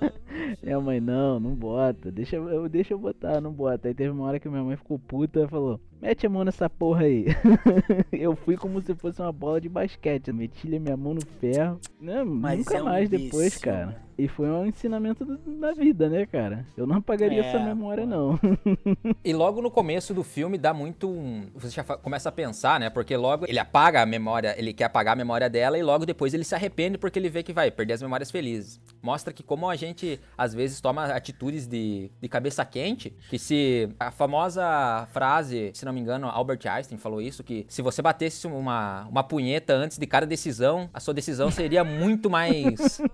Minha mãe, não, não bota, deixa eu, deixa eu botar, não bota. Aí teve uma hora que minha mãe ficou puta e falou, mete a mão nessa porra aí. eu fui como se fosse uma bola de basquete, meti a minha mão no ferro. Não, Mas nunca é um mais depois, imbecil, cara. né? E foi um ensinamento da vida, né, cara? Eu não apagaria É, essa memória, pô. não. E logo no começo do filme dá muito um. Você já começa a pensar, né? Porque logo ele apaga a memória, ele quer apagar a memória dela e logo depois ele se arrepende porque ele vê que vai perder as memórias felizes. Mostra que como a gente às vezes toma atitudes de, de cabeça quente, que se a famosa frase, se não me engano, Albert Einstein falou isso, que se você batesse uma, uma punheta antes de cada decisão, a sua decisão seria muito mais.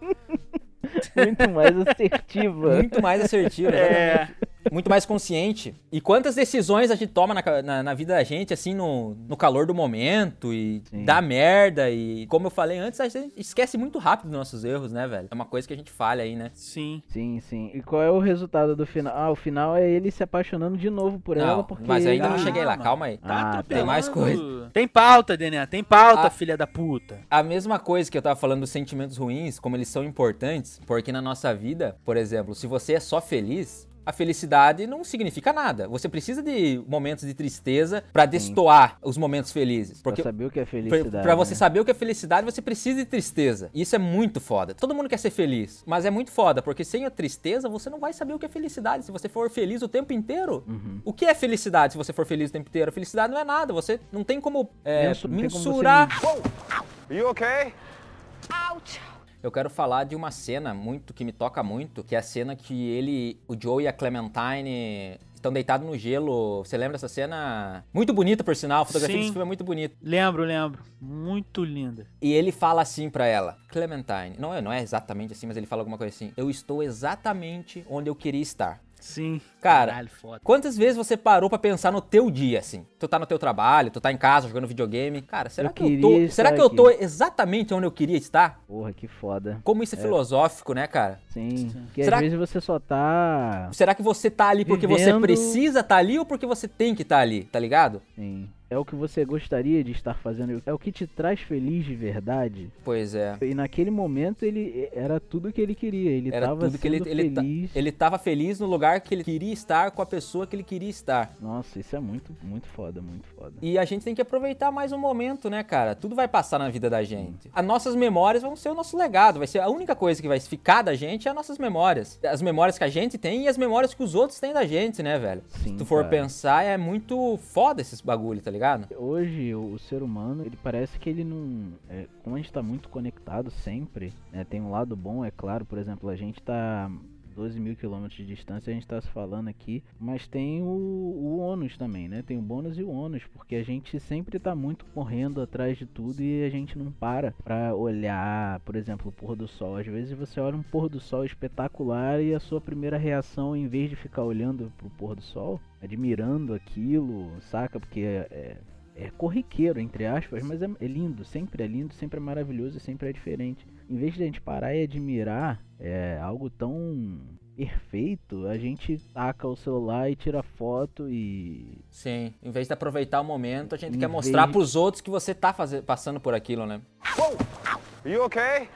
Muito mais assertiva. muito mais assertiva. É, muito mais consciente. E quantas decisões a gente toma na, na, na vida da gente, assim, no, no calor do momento e Sim. dá merda. E como eu falei antes, a gente esquece muito rápido dos nossos erros, né, velho? É uma coisa que a gente falha aí, né? sim. Sim, sim. E qual é o resultado do final? Ah, o final é ele se apaixonando de novo por ela, Não, porque. mas ainda não Calma. cheguei lá, calma aí. Tá Ah, tem mais coisa. Tem pauta, Dené, tem pauta, Ah. filha da puta. A mesma coisa que eu tava falando dos sentimentos ruins, como eles são importantes, porque na nossa vida, por exemplo, se você é só feliz, a felicidade não significa nada. Você precisa de momentos de tristeza pra destoar os momentos felizes. Porque Pra saber o que é felicidade. pra você né? saber o que é felicidade, você precisa de tristeza. E Isso é muito foda. Todo mundo quer ser feliz, mas é muito foda, porque sem a tristeza você não vai saber o que é felicidade. Se você for feliz o tempo inteiro, Uhum. o que é felicidade se você for feliz o tempo inteiro? A felicidade não é nada. Você não tem como é, Mensu- não tem como você mensurar. You okay? Eu quero falar de uma cena muito que me toca muito, que é a cena que ele, o Joe e a Clementine estão deitados no gelo. Você lembra dessa cena? Muito bonita, por sinal. A fotografia Sim. desse filme é muito bonita. Lembro, lembro. Muito linda. E ele fala assim pra ela, Clementine. Não é, não é exatamente assim, mas ele fala alguma coisa assim. Eu estou exatamente onde eu queria estar. Sim. Cara, Caralho, foda. Quantas vezes você parou pra pensar no teu dia, assim? Tu tá no teu trabalho, tu tá em casa jogando videogame. Cara, será Eu que eu tô. Será que eu aqui. tô exatamente onde eu queria estar? Porra, que foda. Como isso é, filosófico, né, cara? Sim. Porque Será às que- vezes você só tá. Será que você tá ali porque você Vivendo- precisa estar ali ou porque você tem que estar ali, tá ligado? Sim. É o que você gostaria de estar fazendo. É o que te traz feliz de verdade. Pois é. E naquele momento ele era tudo que ele queria. Ele Era tava tudo que ele, feliz. ele tava feliz no lugar que ele queria estar, com a pessoa que ele queria estar. Nossa, isso é muito, muito foda, muito foda. E a gente tem que aproveitar mais um momento, né, cara? Tudo vai passar na vida da gente. As nossas memórias vão ser o nosso legado. Vai ser a única coisa que vai ficar da gente é as nossas memórias. As memórias que a gente tem e as memórias que os outros têm da gente, né, velho? Sim, Se tu for cara. pensar, é muito foda esses bagulho, tá ligado? Hoje o, o ser humano, ele parece que ele não. é, como a gente tá muito conectado sempre, né, tem um lado bom, é claro, por exemplo, a gente tá 12 mil quilômetros de distância, a gente tá se falando aqui, mas tem o, o ônus também, né? Tem o bônus e o ônus, porque a gente sempre tá muito correndo atrás de tudo e a gente não para pra olhar, por exemplo, o pôr do sol. Às vezes você olha um pôr do sol espetacular e a sua primeira reação, em vez de ficar olhando pro pôr do sol, admirando aquilo, saca? Porque é- é corriqueiro, entre aspas, mas é, é lindo, sempre é lindo, sempre é maravilhoso e sempre é diferente. Em vez de a gente parar e admirar é, algo tão perfeito, a gente taca o celular e tira foto e. Sim. Em vez de aproveitar o momento, a gente Em quer mostrar vez- pros outros que você tá faze- passando por aquilo, né? You okay?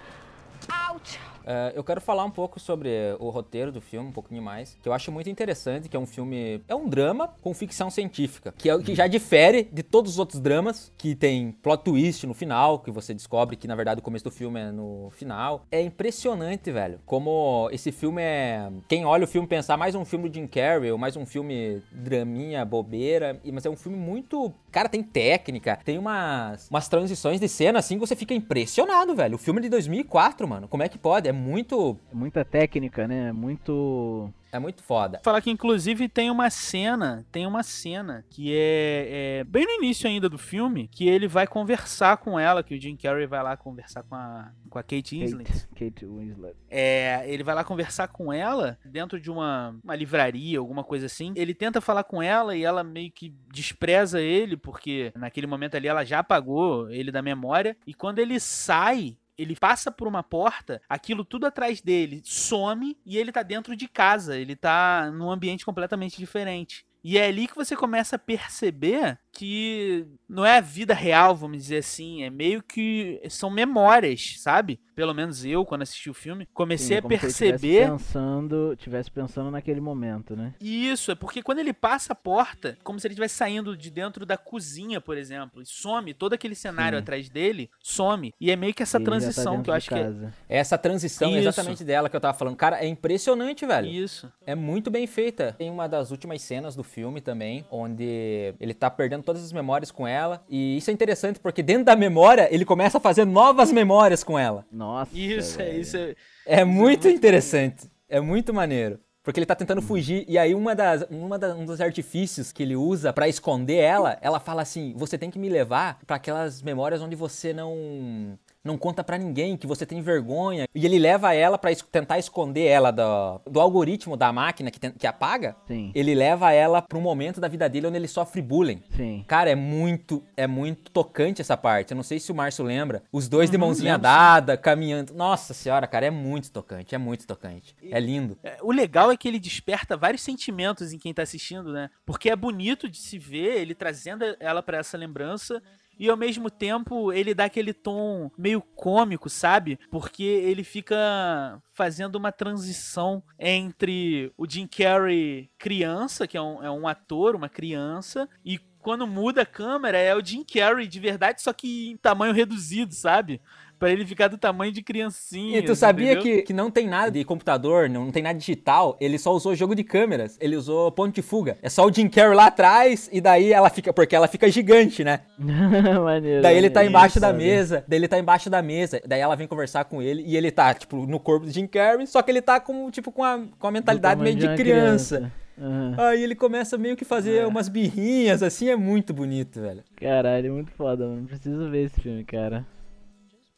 Uh, eu quero falar um pouco sobre o roteiro do filme, um pouquinho mais, que eu acho muito interessante, que é um filme, é um drama com ficção científica, que é o que já difere de todos os outros dramas, que tem plot twist no final, que você descobre que na verdade o começo do filme é no final. É impressionante, velho, como esse filme é, quem olha o filme pensar mais um filme do Jim Carrey, ou mais um filme draminha, bobeira, mas é um filme muito, cara, tem técnica, tem umas umas transições de cena assim que você fica impressionado, velho. O filme é de 2004, mano. Como é que pode? É muito. É muita técnica, né? Muito. É muito foda. Falar que inclusive tem uma cena, tem uma cena que é, é, bem no início ainda do filme, que ele vai conversar com ela, que o Jim Carrey vai lá conversar com a, com a Kate Winslet. Kate, Kate Winslet. É, ele vai lá conversar com ela dentro de uma, uma livraria, alguma coisa assim. Ele tenta falar com ela e ela meio que despreza ele, porque naquele momento ali ela já apagou ele da memória. E quando ele sai, ele passa por uma porta, aquilo tudo atrás dele some e ele tá dentro de casa, ele tá num ambiente completamente diferente. E é ali que você começa a perceber que não é a vida real, vamos dizer assim, é meio que são memórias, sabe? Pelo menos eu, quando assisti o filme, comecei Sim, a perceber. Se pensando, tivesse pensando naquele momento, né? Isso, é porque quando ele passa a porta, como se ele estivesse saindo de dentro da cozinha, por exemplo, e some, todo aquele cenário Sim. atrás dele some. E é meio que essa tá transição tá que eu acho que é. é. Essa transição Isso. exatamente dela que eu tava falando. Cara, é impressionante, velho. Isso. É muito bem feita. Tem uma das últimas cenas do filme também, onde ele tá perdendo todas as memórias com ela. E isso é interessante porque dentro da memória ele começa a fazer novas memórias com ela. Nossa. Isso, é, isso é. É muito interessante. É muito maneiro. Porque ele tá tentando fugir, e aí uma das, uma da, um dos artifícios que ele usa para esconder ela, ela fala assim: você tem que me levar para aquelas memórias onde você não não conta para ninguém, que você tem vergonha. E ele leva ela para es tentar esconder ela do, do algoritmo da máquina que, que apaga. Sim. Ele leva ela para um momento da vida dele onde ele sofre bullying. Sim. Cara, é muito, é muito tocante essa parte. Eu não sei se o Márcio lembra. Os dois uhum, de mãozinha dada, caminhando. Nossa senhora, cara, é muito tocante, é muito tocante. É lindo. É, o legal é que ele desperta vários sentimentos em quem tá assistindo, né? Porque é bonito de se ver ele trazendo ela para essa lembrança e ao mesmo tempo ele dá aquele tom meio cômico, sabe? Porque ele fica fazendo uma transição entre o Jim Carrey criança, que é um, é um ator, uma criança, e quando muda a câmera é o Jim Carrey de verdade, só que em tamanho reduzido, sabe? Para ele ficar do tamanho de criancinha. E tu sabia que, que não tem nada de computador, não tem nada digital, ele só usou jogo de câmeras, ele usou ponto de fuga. É só o Jim Carrey lá atrás e daí ela fica, porque ela fica gigante, né? maneiro, daí ele tá embaixo isso, da mesa, daí ele tá embaixo da mesa, daí ela vem conversar com ele e ele tá, tipo, no corpo do Jim Carrey, só que ele tá com, tipo, com a, com a mentalidade meio de, de criança. criança. Uhum. Aí ele começa meio que fazer é. umas birrinhas, assim, é muito bonito, velho. Caralho, é muito foda, mano. Preciso ver esse filme, cara.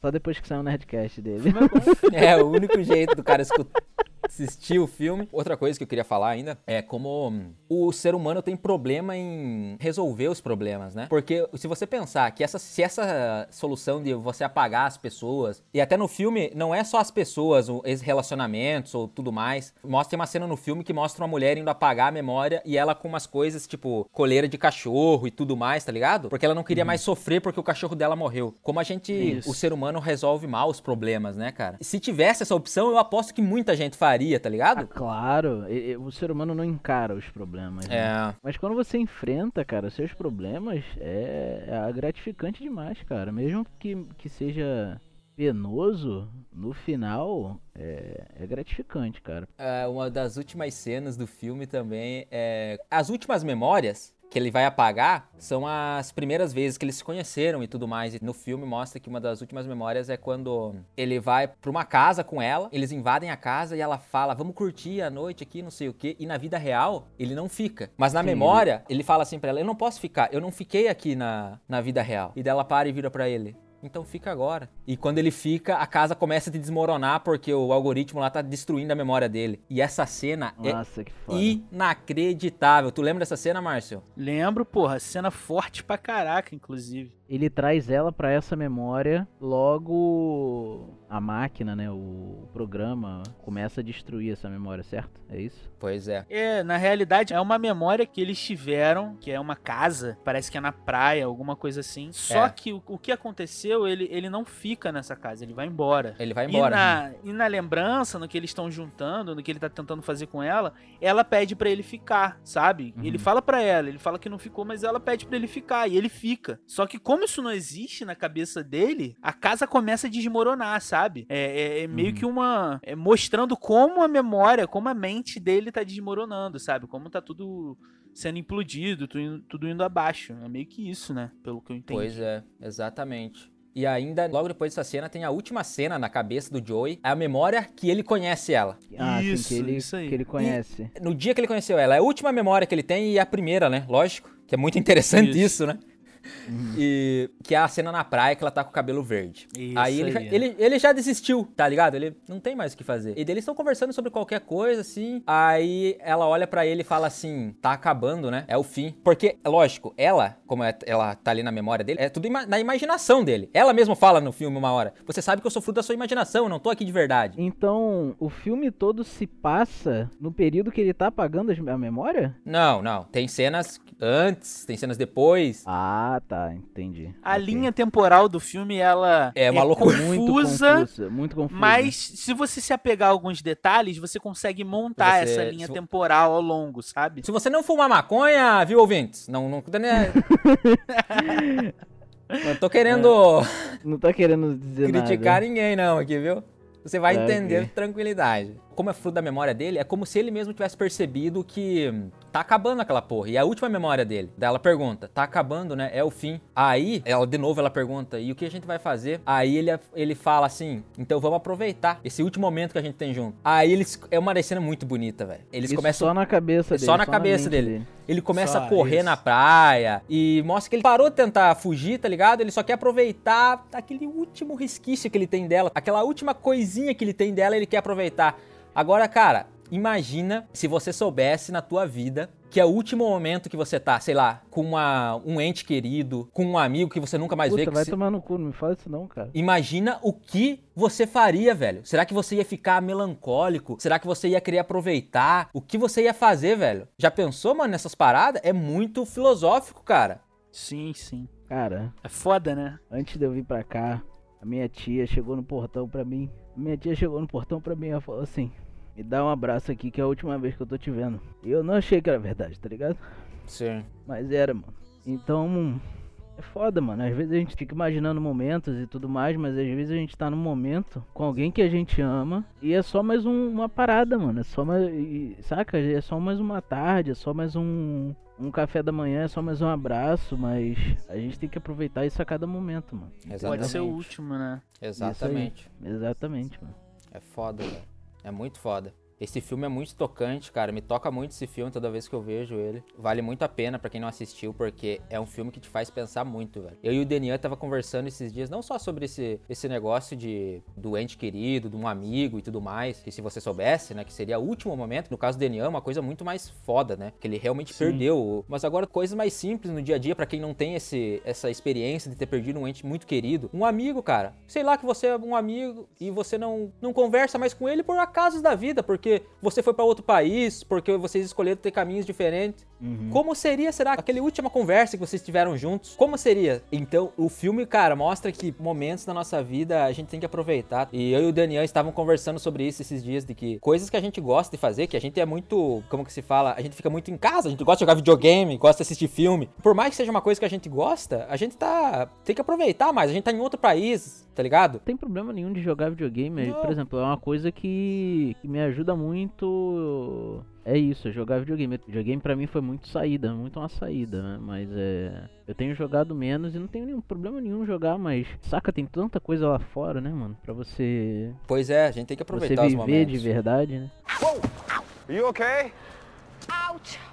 Só depois que sair o Nerdcast dele. é, o único jeito do cara escutar assistir o filme. Outra coisa que eu queria falar ainda é como o ser humano tem problema em resolver os problemas, né? Porque se você pensar que essa, se essa solução de você apagar as pessoas, e até no filme não é só as pessoas, os relacionamentos ou tudo mais, mostra uma cena no filme que mostra uma mulher indo apagar a memória e ela com umas coisas tipo coleira de cachorro e tudo mais, tá ligado? Porque ela não queria uhum. mais sofrer porque o cachorro dela morreu. Como a gente, Isso. o ser humano resolve mal os problemas, né, cara? Se tivesse essa opção, eu aposto que muita gente faria tá ligado? Ah, claro, o ser humano não encara os problemas. Né? É. Mas quando você enfrenta, cara, seus problemas, é, é gratificante demais, cara. Mesmo que, que seja penoso, no final é, é, gratificante, cara. É, uma das últimas cenas do filme também é. As últimas memórias que ele vai apagar são as primeiras vezes que eles se conheceram e tudo mais. E no filme mostra que uma das últimas memórias é quando ele vai pra uma casa com ela, eles invadem a casa e ela fala: Vamos curtir a noite aqui, não sei o quê. E na vida real, ele não fica. Mas na Sim, memória, ele... fala assim pra ela: Eu não posso ficar, eu não fiquei aqui na, na vida real. E dela para e vira pra ele: então fica agora. E quando ele fica, a casa começa a desmoronar porque o algoritmo lá tá destruindo a memória dele. E essa cena é Nossa, é inacreditável. Tu lembra dessa cena, Márcio? Lembro, porra. Cena forte pra caraca, inclusive. Ele traz ela pra essa memória, logo a máquina, né, o programa começa a destruir essa memória, certo? É isso? Pois é. É, na realidade, é uma memória que eles tiveram, que é uma casa, parece que é na praia, alguma coisa assim. Só É. que o, o que aconteceu, ele, ele não fica nessa casa, ele vai embora. Ele vai embora. E na, e na lembrança, no que eles estão juntando, no que ele tá tentando fazer com ela, ela pede pra ele ficar, sabe? Uhum. Ele fala pra ela, ele fala que não ficou, mas ela pede pra ele ficar e ele fica. Só que como isso não existe na cabeça dele, a casa começa a desmoronar, sabe? É, é- é meio Uhum. que uma é mostrando como a memória, como a mente dele tá desmoronando, sabe? Como tá tudo sendo implodido, tudo indo, tudo indo abaixo. É meio que isso, né? Pelo que eu entendi. Pois é, exatamente. E ainda, logo depois dessa cena, tem a última cena na cabeça do Joey. É a memória que ele conhece ela. Ah, Isso, sim, que ele, isso aí. que ele conhece. No dia que ele conheceu ela. É a última memória que ele tem e a primeira, né? Lógico. Que é muito interessante isso, Isso. né? E que é a cena na praia que ela tá com o cabelo verde. Isso aí ele, já, aí. ele, ele já desistiu, tá ligado? Ele não tem mais o que fazer. E daí eles estão conversando sobre qualquer coisa, assim. Aí ela olha pra ele e fala assim: tá acabando, né? É o fim. Porque, lógico, ela, como é- ela tá ali na memória dele, é tudo ima- na imaginação dele. Ela mesma fala no filme uma hora: Você sabe que eu sou fruto da sua imaginação, eu não tô aqui de verdade. Então, o filme todo se passa no período que ele tá apagando a memória? Não, não. Tem cenas antes, tem cenas depois. Ah, tá, entendi. A Ok. linha temporal do filme, ela É uma loucura. muito confusa, confusa, muito confusa. mas se você se apegar a alguns detalhes, você consegue montar Você- essa linha se- temporal ao longo, sabe? Se você não fumar maconha, viu, ouvintes? Não, não, não tô querendo não tá querendo dizer criticar nada. ninguém, não, aqui, viu? Você vai É, entender ok. com tranquilidade. Como é fruto da memória dele, é como se ele mesmo tivesse percebido que hum, tá acabando aquela porra. E é a última memória dele. Daí ela pergunta, tá acabando, né? É o fim. Aí, ela de novo, ela pergunta, e o que a gente vai fazer? Aí ele, ele fala assim, então vamos aproveitar esse último momento que a gente tem junto. Aí eles, é uma cena muito bonita, velho. Eles Isso começam só na cabeça dele. só na cabeça mente dele. Ele começa Só a correr isso. na praia e mostra que ele parou de tentar fugir, tá ligado? Ele só quer aproveitar aquele último resquício que ele tem dela, aquela última coisinha que ele tem dela, ele quer aproveitar. Agora, cara, imagina se você soubesse na tua vida que é o último momento que você tá, sei lá, com uma, um ente querido, com um amigo que você nunca mais vê. Puta, que vai se- tomar no cu, não me fala isso não, cara. Imagina o que você faria, velho. Será que você ia ficar melancólico? Será que você ia querer aproveitar? O que você ia fazer, velho? Já pensou, mano, nessas paradas? É muito filosófico, cara. Sim, sim. Cara, É foda, né? antes de eu vir pra cá, a minha tia chegou no portão pra mim. A minha tia chegou no portão pra mim e ela falou assim: Me dá um abraço aqui que é a última vez que eu tô te vendo. E eu não achei que era verdade, tá ligado? Sim. Mas era, mano. Então, é foda, mano. Às vezes a gente fica imaginando momentos e tudo mais, mas às vezes a gente tá num momento com alguém que a gente ama e é só mais um- uma parada, mano. É só mais. e- Saca? É só mais uma tarde, é só mais um. Um café da manhã, é só mais um abraço, mas a gente tem que aproveitar isso a cada momento, mano. Pode ser o Exatamente. último, né? Exatamente. Exatamente, mano. É foda, velho. É muito foda. Esse filme é muito tocante, cara. Me toca muito esse filme toda vez que eu vejo ele. Vale muito a pena pra quem não assistiu, porque é um filme que te faz pensar muito, velho. Eu e o Denian tava conversando esses dias, não só sobre esse, esse negócio de do ente querido, de um amigo e tudo mais, que se você soubesse, né, que seria o último momento. No caso do Denian, é uma coisa muito mais foda, né? Que ele realmente perdeu. Mas agora, coisas mais simples no dia a dia, pra quem não tem esse, essa experiência de ter perdido um ente muito querido. Um amigo, cara. Sei lá que você é um amigo e você não, não conversa mais com ele por acasos da vida, porque você foi pra outro país, porque vocês escolheram ter caminhos diferentes. Como seria, será, aquele última conversa que vocês tiveram juntos? Como seria? Então, o filme, cara, mostra que momentos da nossa vida a gente tem que aproveitar. E eu e o Daniel estavam conversando sobre isso esses dias, de que coisas que a gente gosta de fazer, que a gente é muito, como que se fala, a gente fica muito em casa, a gente gosta de jogar videogame, gosta de assistir filme. Por mais que seja uma coisa que a gente gosta, a gente tá, tem que aproveitar mais, a gente tá em outro país, tá ligado? Não tem problema nenhum de jogar videogame. Não. Por exemplo, é uma coisa que, que me ajuda muito. É isso, é jogar videogame. Videogame pra mim foi muito saída, muito uma saída, né? Mas é. Eu tenho jogado menos e não tenho nenhum problema nenhum jogar, mas. Saca, tem tanta coisa lá fora, né, mano? Pra você. Pois é, a gente tem que Você aproveitar os viver momentos. de verdade, né? Are you okay?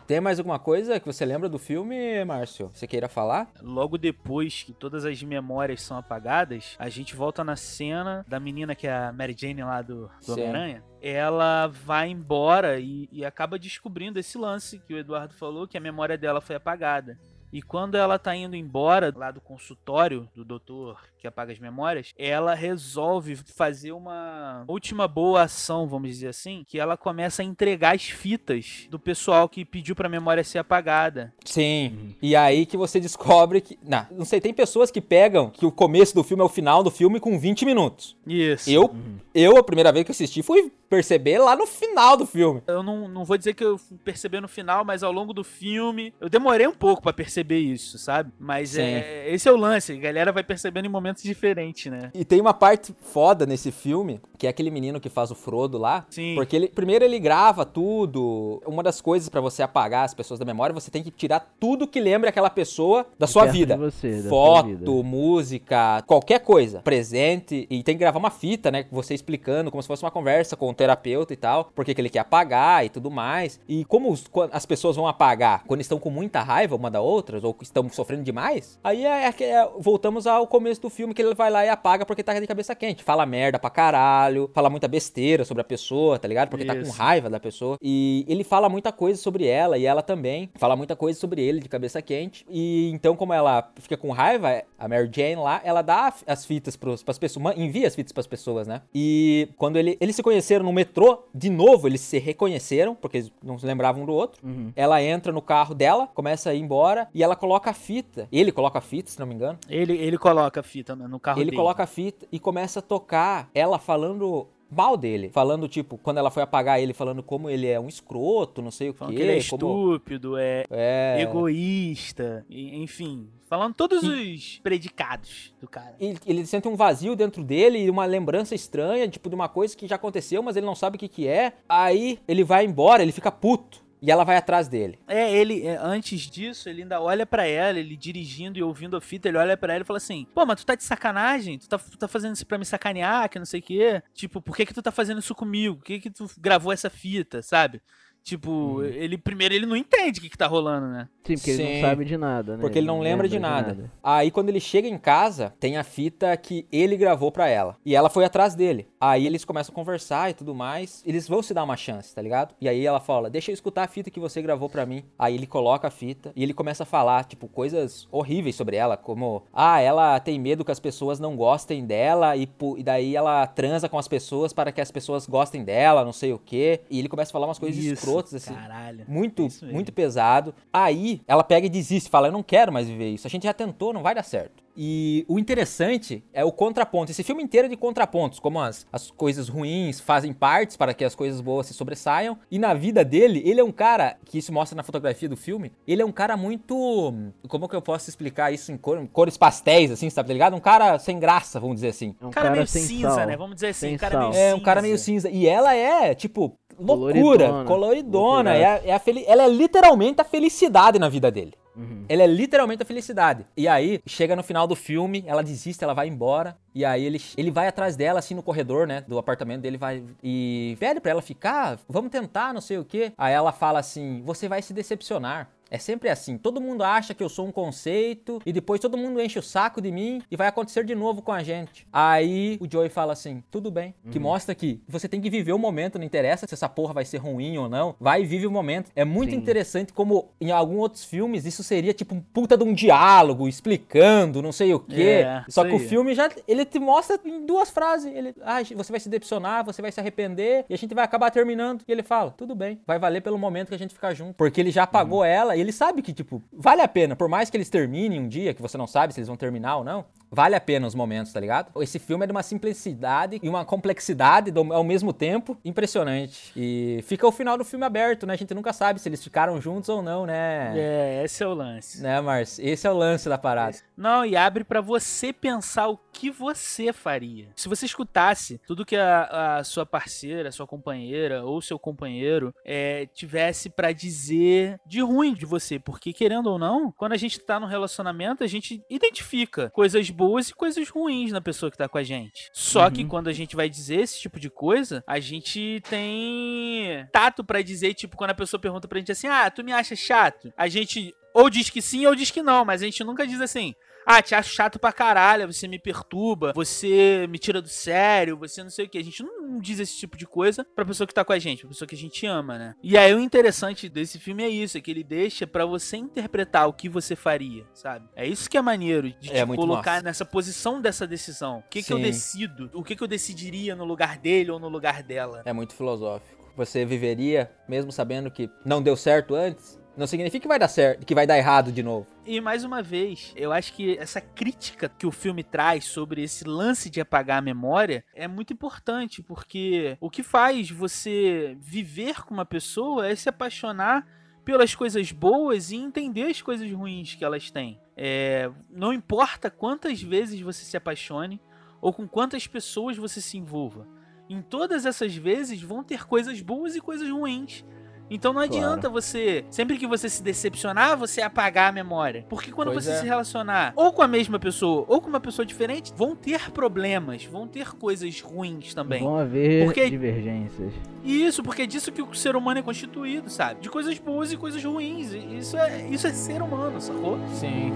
Tem mais alguma coisa que você lembra do filme, Márcio? Você queira falar? Logo depois que todas as memórias são apagadas, a gente volta na cena da menina que é a Mary Jane lá do, do. Homem-Aranha. Ela vai embora e, e acaba descobrindo esse lance que o Eduardo falou, que a memória dela foi apagada. E quando ela tá indo embora lá do consultório do doutor que apaga as memórias, ela resolve fazer uma última boa ação, vamos dizer assim, que ela começa a entregar as fitas do pessoal que pediu pra memória ser apagada. Sim. E aí que você descobre que. Não, não sei, tem pessoas que pegam que o começo do filme é o final do filme com 20 minutos. Isso. Eu, eu, a primeira vez que assisti, fui perceber lá no final do filme. Eu não, não vou dizer que eu fui perceber no final, mas ao longo do filme eu demorei um pouco pra perceber isso, sabe? Mas Sim. é, esse é o lance, a galera vai percebendo em momentos diferentes, né? E tem uma parte foda nesse filme, que é aquele menino que faz o Frodo lá. Sim. Porque ele, primeiro ele grava tudo. Uma das coisas pra você apagar as pessoas da memória, você tem que tirar tudo que lembra aquela pessoa da sua vida. você, da sua Foto, vida. música, qualquer coisa. Presente. E tem que gravar uma fita, né? Você explicando como se fosse uma conversa com o terapeuta e tal. Porque que ele quer apagar e tudo mais. E como as pessoas vão apagar? Quando estão com muita raiva uma da outra, ou estão sofrendo demais. Aí é, é que é- voltamos ao começo do filme que ele vai lá e apaga porque tá de cabeça quente. Fala merda pra caralho. Fala muita besteira sobre a pessoa, tá ligado? Porque tá com Isso. raiva da pessoa. E ele fala muita coisa sobre ela e ela também. Fala muita coisa sobre ele de cabeça quente. E então, como ela fica com raiva, a Mary Jane lá, ela dá as fitas pros, pras pessoas, envia as fitas pras pessoas, né? E quando ele, eles se conheceram no metrô, de novo, eles se reconheceram, porque eles não se lembravam um do outro. Uhum. Ela entra no carro dela, começa a ir embora e ela coloca a fita. Ele coloca a fita, se não me engano. Ele, ele coloca a fita no carro Ele dele. coloca a fita e começa a tocar ela falando mal dele. Falando, tipo, quando ela foi apagar ele, falando como ele é um escroto, não sei o Falando quê. que ele é como... estúpido, é, É. egoísta, e- enfim. Falando todos os predicados do cara. Ele, ele sente um vazio dentro dele e uma lembrança estranha, tipo, de uma coisa que já aconteceu, mas ele não sabe o que que é. Aí ele vai embora, ele fica puto. E ela vai atrás dele. É, ele, é, antes disso, ele ainda olha pra ela, ele dirigindo e ouvindo a fita, ele olha pra ela e fala assim: Pô, mas tu tá de sacanagem? Tu tá, tu tá fazendo isso pra me sacanear, que não sei o quê? Tipo, por que que tu tá fazendo isso comigo? Por que que tu gravou essa fita, sabe? Tipo, ele primeiro ele não entende o que que tá rolando, né? Sim, porque ele Sim. não sabe de nada, né? Porque ele não lembra de nada. Aí quando ele chega em casa, tem a fita que ele gravou pra ela. E ela foi atrás dele. Aí eles começam a conversar e tudo mais. Eles vão se dar uma chance, tá ligado? E aí ela fala: Deixa eu escutar a fita que você gravou pra mim. Aí ele coloca a fita e ele começa a falar, tipo, coisas horríveis sobre ela, como: Ah, ela tem medo que as pessoas não gostem dela e, e daí ela transa com as pessoas para que as pessoas gostem dela, não sei o quê. E ele começa a falar umas coisas Isso, escrotas assim. Caralho. Muito, É muito pesado. Aí ela pega e desiste, fala: Eu não quero mais viver isso. A gente já tentou, não vai dar certo. E o interessante é o contraponto. Esse filme inteiro é de contrapontos, como as, as coisas ruins fazem partes para que as coisas boas se sobressaiam. E na vida dele, ele é um cara, que isso mostra na fotografia do filme, ele é um cara muito. Como que eu posso explicar isso em cor- cores pastéis, assim, sabe? Tá ligado? Um cara sem graça, vamos dizer assim. É um Um cara, meio cinza, sal. né? Vamos dizer assim, Sem um cara sal. meio É, cinza. um cara meio cinza. E ela é, tipo, loucura, Coloridona. coloridona. Loucura. É a- é a fel- Ela é literalmente a felicidade na vida dele. Uhum. Ela é literalmente a felicidade. E aí, chega no final do filme, ela desiste, ela vai embora. E aí ele, ele vai atrás dela, assim, no corredor, né? Do apartamento dele, vai e pede pra ela ficar, vamos tentar, não sei o quê. Aí ela fala assim: você vai se decepcionar. É sempre assim, todo mundo acha que eu sou um conceito e depois todo mundo enche o saco de mim e vai acontecer de novo com a gente. Aí o Joey fala assim: tudo bem. Que mostra que você tem que viver o momento, não interessa se essa porra vai ser ruim ou não. Vai e vive o momento. É muito Sim. interessante como em alguns outros filmes isso seria tipo um puta de um diálogo explicando, não sei o quê. É, Só que o filme já ele te mostra em duas frases. Ele, ah, você vai se decepcionar, você vai se arrepender e a gente vai acabar terminando. E ele fala: tudo bem, vai valer pelo momento que a gente ficar junto. Porque ele já apagou ela ele sabe que, tipo, vale a pena. Por mais que eles terminem um dia, que você não sabe se eles vão terminar ou não, vale a pena os momentos, tá ligado? Esse filme é de uma simplicidade e uma complexidade do- ao mesmo tempo impressionante. E fica o final do filme aberto, né? A gente nunca sabe se eles ficaram juntos ou não, né? É, esse é o lance. Né, Márcio? Esse é o lance da parada. Não, e abre pra você pensar o que você faria. Se você escutasse tudo que a, a sua parceira, a sua companheira ou seu companheiro é, tivesse pra dizer de ruim de você, porque querendo ou não, quando a gente tá num relacionamento, a gente identifica coisas boas e coisas ruins na pessoa que tá com a gente. Só que quando a gente vai dizer esse tipo de coisa, a gente tem tato pra dizer, tipo, quando a pessoa pergunta pra gente assim: "Ah, tu me acha chato?" A gente ou diz que sim ou diz que não, mas a gente nunca diz assim: ah, te acho chato pra caralho, você me perturba, você me tira do sério, você não sei o que. A gente não diz esse tipo de coisa pra pessoa que tá com a gente, pra pessoa que a gente ama, né? E aí o interessante desse filme é isso, é que ele deixa pra você interpretar o que você faria, sabe? É isso que é maneiro, de É te colocar massa. nessa posição dessa decisão. O que, que eu decido? O que, que eu decidiria no lugar dele ou no lugar dela? É muito filosófico. Você viveria mesmo sabendo que não deu certo antes? Não significa que vai dar certo, que vai dar errado de novo. E mais uma vez, eu acho que essa crítica que o filme traz sobre esse lance de apagar a memória é muito importante, porque o que faz você viver com uma pessoa é se apaixonar pelas coisas boas e entender as coisas ruins que elas têm. É, não importa quantas vezes você se apaixone ou com quantas pessoas você se envolva. Em todas essas vezes vão ter coisas boas e coisas ruins. Então não Claro. adianta você, sempre que você se decepcionar, você apagar a memória. Porque quando Pois você é. se relacionar ou com a mesma pessoa ou com uma pessoa diferente, vão ter problemas, vão ter coisas ruins também. Vão haver Porque- divergências. E isso, porque é disso que o ser humano é constituído, sabe? De coisas boas e coisas ruins. Isso é, isso é ser humano, sacou? Sim.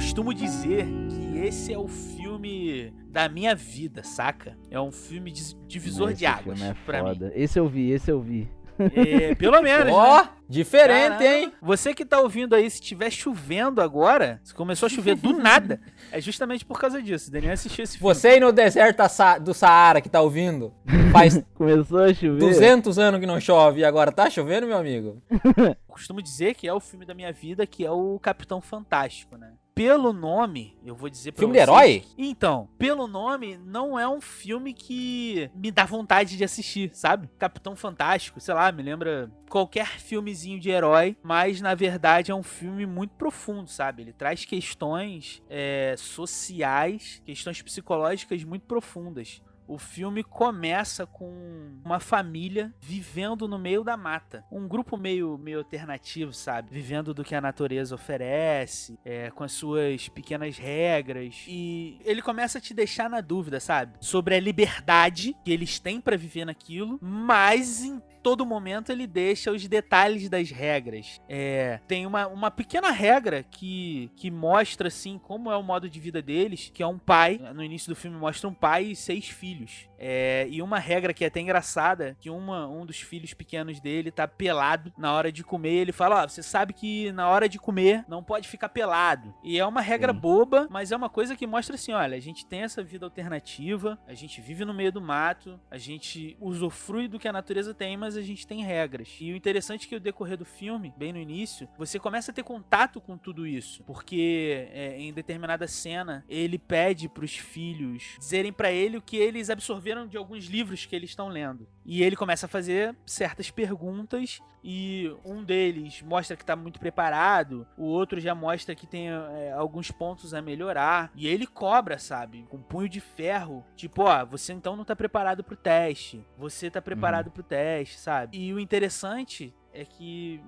Costumo dizer que esse é o filme da minha vida, saca? É um filme dis- divisor Esse de águas filme é pra mim. foda. Esse eu vi, esse eu vi. É, pelo menos, Ó, né? diferente, Caramba. hein? Você que tá ouvindo aí, se tiver chovendo agora, se começou a chover do nada, é justamente por causa disso. O Daniel assistiu esse filme. Você aí no deserto do Saara que tá ouvindo, faz Começou a chover. 200 anos que não chove e agora tá chovendo, meu amigo? Eu costumo dizer que é o filme da minha vida, que é o Capitão Fantástico, né? Pelo nome, eu vou dizer pra Filme de vocês... herói? Então, pelo nome, não é um filme que me dá vontade de assistir, sabe? Capitão Fantástico, sei lá, me lembra qualquer filmezinho de herói, mas na verdade é um filme muito profundo, sabe? Ele traz questões é, sociais, questões psicológicas muito profundas. O filme começa com uma família vivendo no meio da mata. Um grupo meio, meio alternativo, sabe? Vivendo do que a natureza oferece, é, com as suas pequenas regras. E ele começa a te deixar na dúvida, sabe? Sobre a liberdade que eles têm pra viver naquilo, mas em todo momento ele deixa os detalhes das regras. É, tem uma, uma pequena regra que, que mostra assim como é o modo de vida deles, que é um pai. No início do filme mostra um pai e seis filhos. É, e uma regra que é até engraçada, que uma, um dos filhos pequenos dele tá pelado na hora de comer. Ele fala: Ó, você sabe que na hora de comer não pode ficar pelado. E é uma regra Sim. boba, mas é uma coisa que mostra assim: olha, a gente tem essa vida alternativa, a gente vive no meio do mato, a gente usufrui do que a natureza tem, mas a gente tem regras. E o interessante é que o decorrer do filme, bem no início, você começa a ter contato com tudo isso. Porque é, em determinada cena, ele pede pros filhos dizerem pra ele o que eles absorveram de alguns livros que eles estão lendo. E ele começa a fazer certas perguntas e um deles mostra que tá muito preparado, o outro já mostra que tem é, alguns pontos a melhorar. E ele cobra, sabe? Com punho de ferro. Tipo, ó, você então não tá preparado pro teste. Você tá preparado pro teste, sabe? E o interessante é que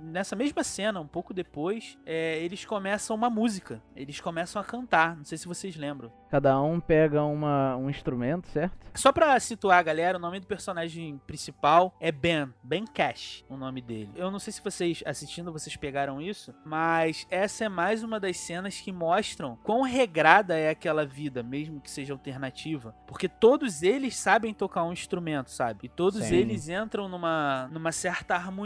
nessa mesma cena, um pouco depois, é, eles começam uma música. Eles começam a cantar. Não sei se vocês lembram. Cada um pega uma, um instrumento, certo? Só pra situar a galera, o nome do personagem principal é Ben. Ben Cash, o nome dele. Eu não sei se vocês assistindo vocês pegaram isso, mas essa é mais uma das cenas que mostram quão regrada é aquela vida, mesmo que seja alternativa. Porque todos eles sabem tocar um instrumento, sabe? E todos Sim. eles entram numa, numa certa harmonia.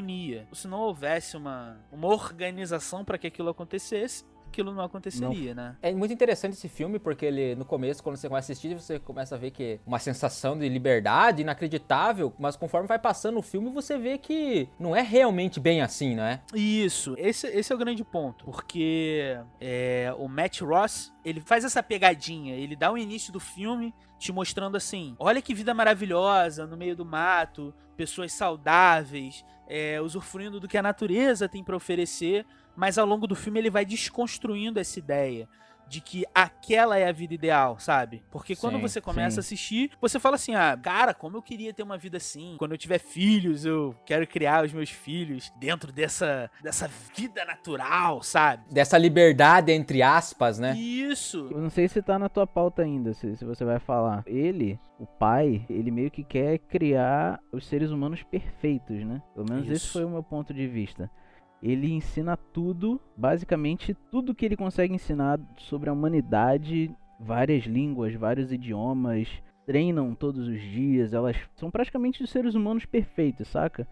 Se não houvesse uma, uma organização para que aquilo acontecesse, aquilo não aconteceria, né? É muito interessante esse filme, porque ele, no começo, quando você começa a assistir, você começa a ver que uma sensação de liberdade inacreditável, mas conforme vai passando o filme, você vê que não é realmente bem assim, né? Isso, esse, esse é o grande ponto, porque é, o Matt Ross, ele faz essa pegadinha, ele dá o início do filme te mostrando assim, olha que vida maravilhosa, no meio do mato, pessoas saudáveis, é, usufruindo do que a natureza tem pra oferecer, mas ao longo do filme ele vai desconstruindo essa ideia, de que aquela é a vida ideal, sabe? Porque quando Sim, você começa sim. a assistir, você fala assim: ah, cara, como eu queria ter uma vida assim. Quando eu tiver filhos, eu quero criar os meus filhos dentro dessa, dessa vida natural, sabe? Dessa liberdade, entre aspas, né? Isso. Eu não sei se tá na tua pauta ainda, se, se você vai falar. Ele, o pai, ele meio que quer criar os seres humanos perfeitos, né? Pelo menos esse Isso. foi o meu ponto de vista. Ele ensina tudo, basicamente tudo que ele consegue ensinar sobre a humanidade, várias línguas, vários idiomas, treinam todos os dias, elas são praticamente os seres humanos perfeitos, saca?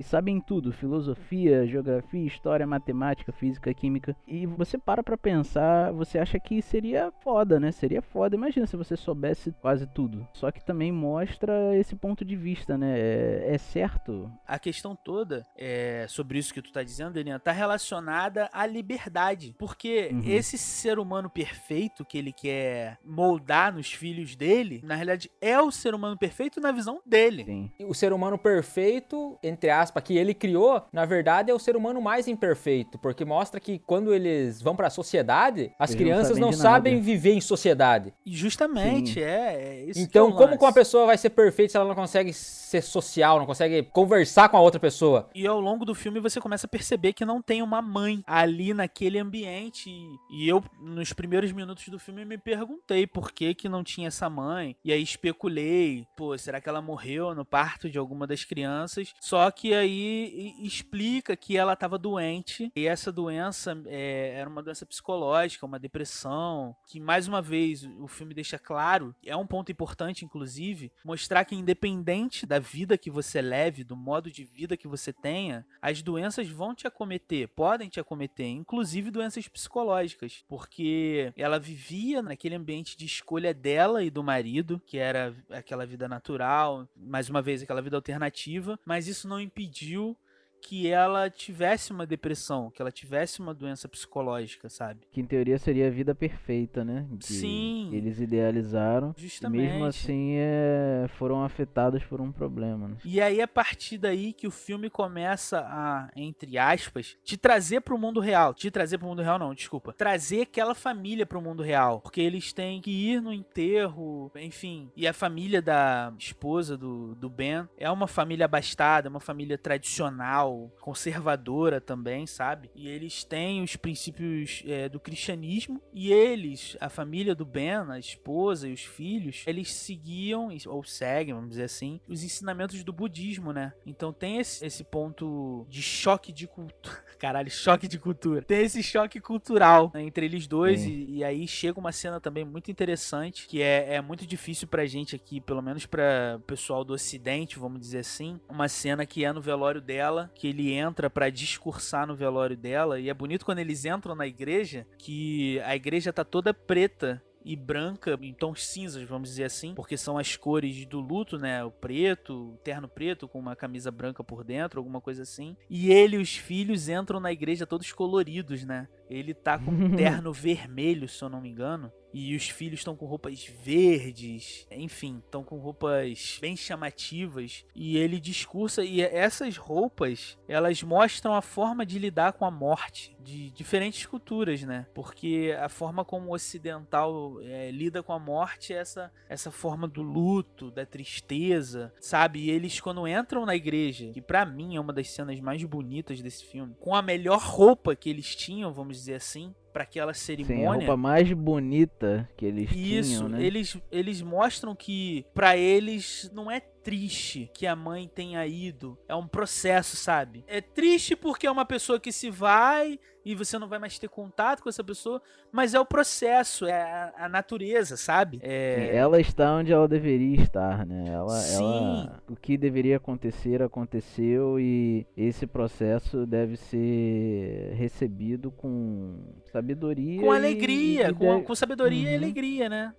E sabem tudo, filosofia, geografia, história, matemática, física, química. E você para pra pensar, você acha que seria foda, né? Seria foda. Imagina se você soubesse quase tudo. Só que também mostra esse ponto de vista, né? É, é certo. A questão toda é, sobre isso que tu tá dizendo, Elian, tá relacionada à liberdade. Porque Uhum. esse ser humano perfeito que ele quer moldar nos filhos dele, na realidade é o ser humano perfeito na visão dele. Sim. O ser humano perfeito, entre aspas, que ele criou, na verdade é o ser humano mais imperfeito, porque mostra que quando eles vão pra sociedade, as Eles não crianças sabem não sabem viver em sociedade. Justamente, Sim. é, é isso que é Então, como lance. que uma pessoa vai ser perfeita se ela não consegue ser social, não consegue conversar com a outra pessoa? E ao longo do filme você começa a perceber que não tem uma mãe ali naquele ambiente. E eu, nos primeiros minutos do filme, me perguntei por que, que não tinha essa mãe. E aí especulei, pô, será que ela morreu no parto de alguma das crianças? Só que aí explica que ela estava doente. E essa doença é, era uma doença psicológica, uma depressão. Que mais uma vez o filme deixa claro, é um ponto importante, inclusive, mostrar que independente da vida que você leve, do modo de vida que você tenha, as doenças vão te acometer, podem te acometer, inclusive doenças psicológicas, porque ela vivia naquele ambiente de escolha dela e do marido, que era aquela vida natural, mais uma vez aquela vida alternativa, mas isso não impediu pediu que ela tivesse uma depressão, que ela tivesse uma doença psicológica, sabe? Que em teoria seria a vida perfeita, né? Que Sim. Eles idealizaram. Justamente. mesmo assim é, foram afetados por um problema, né? E aí, a partir daí que o filme começa a, entre aspas, te trazer pro mundo real. Te trazer pro mundo real, não, desculpa. Trazer aquela família pro mundo real. Porque eles têm que ir no enterro, enfim. E a família da esposa do, do Ben é uma família abastada, uma família tradicional, conservadora também, sabe? E eles têm os princípios é, do cristianismo. E eles, a família do Ben, a esposa e os filhos, eles seguiam, ou seguem, vamos dizer assim, os ensinamentos do budismo, né? Então tem esse, esse ponto de choque de cultura. Caralho, choque de cultura. Tem esse choque cultural né, entre eles dois. E, e aí chega uma cena também muito interessante, que é, é muito difícil pra gente aqui, pelo menos pra pessoal do ocidente, vamos dizer assim. Uma cena que é no velório dela, que ele entra pra discursar no velório dela. E é bonito quando eles entram na igreja, que a igreja tá toda preta e branca em tons cinzas, vamos dizer assim, porque são as cores do luto, né? O preto, o terno preto com uma camisa branca por dentro, alguma coisa assim. E ele e os filhos entram na igreja todos coloridos, né? Ele tá com um terno vermelho, se eu não me engano. E os filhos estão com roupas verdes, enfim, estão com roupas bem chamativas. E ele discursa, e essas roupas, elas mostram a forma de lidar com a morte de diferentes culturas, né? Porque a forma como o ocidental é, lida com a morte é essa, essa forma do luto, da tristeza, sabe? E eles, quando entram na igreja, que pra mim é uma das cenas mais bonitas desse filme, com a melhor roupa que eles tinham, vamos dizer assim, para aquela Sim, a cerimônia. roupa mais bonita que eles Isso, tinham, né? eles, eles mostram que pra eles não é triste que a mãe tenha ido, é um processo, sabe? É triste porque é uma pessoa que se vai e você não vai mais ter contato com essa pessoa, mas é o processo, é a, a natureza, sabe? Sim, É, Ela está onde ela deveria estar, né? Ela, Sim. ela, o que deveria acontecer aconteceu e esse processo deve ser recebido com sabedoria, com e- alegria, e com, deve- com sabedoria e Uhum. alegria, né?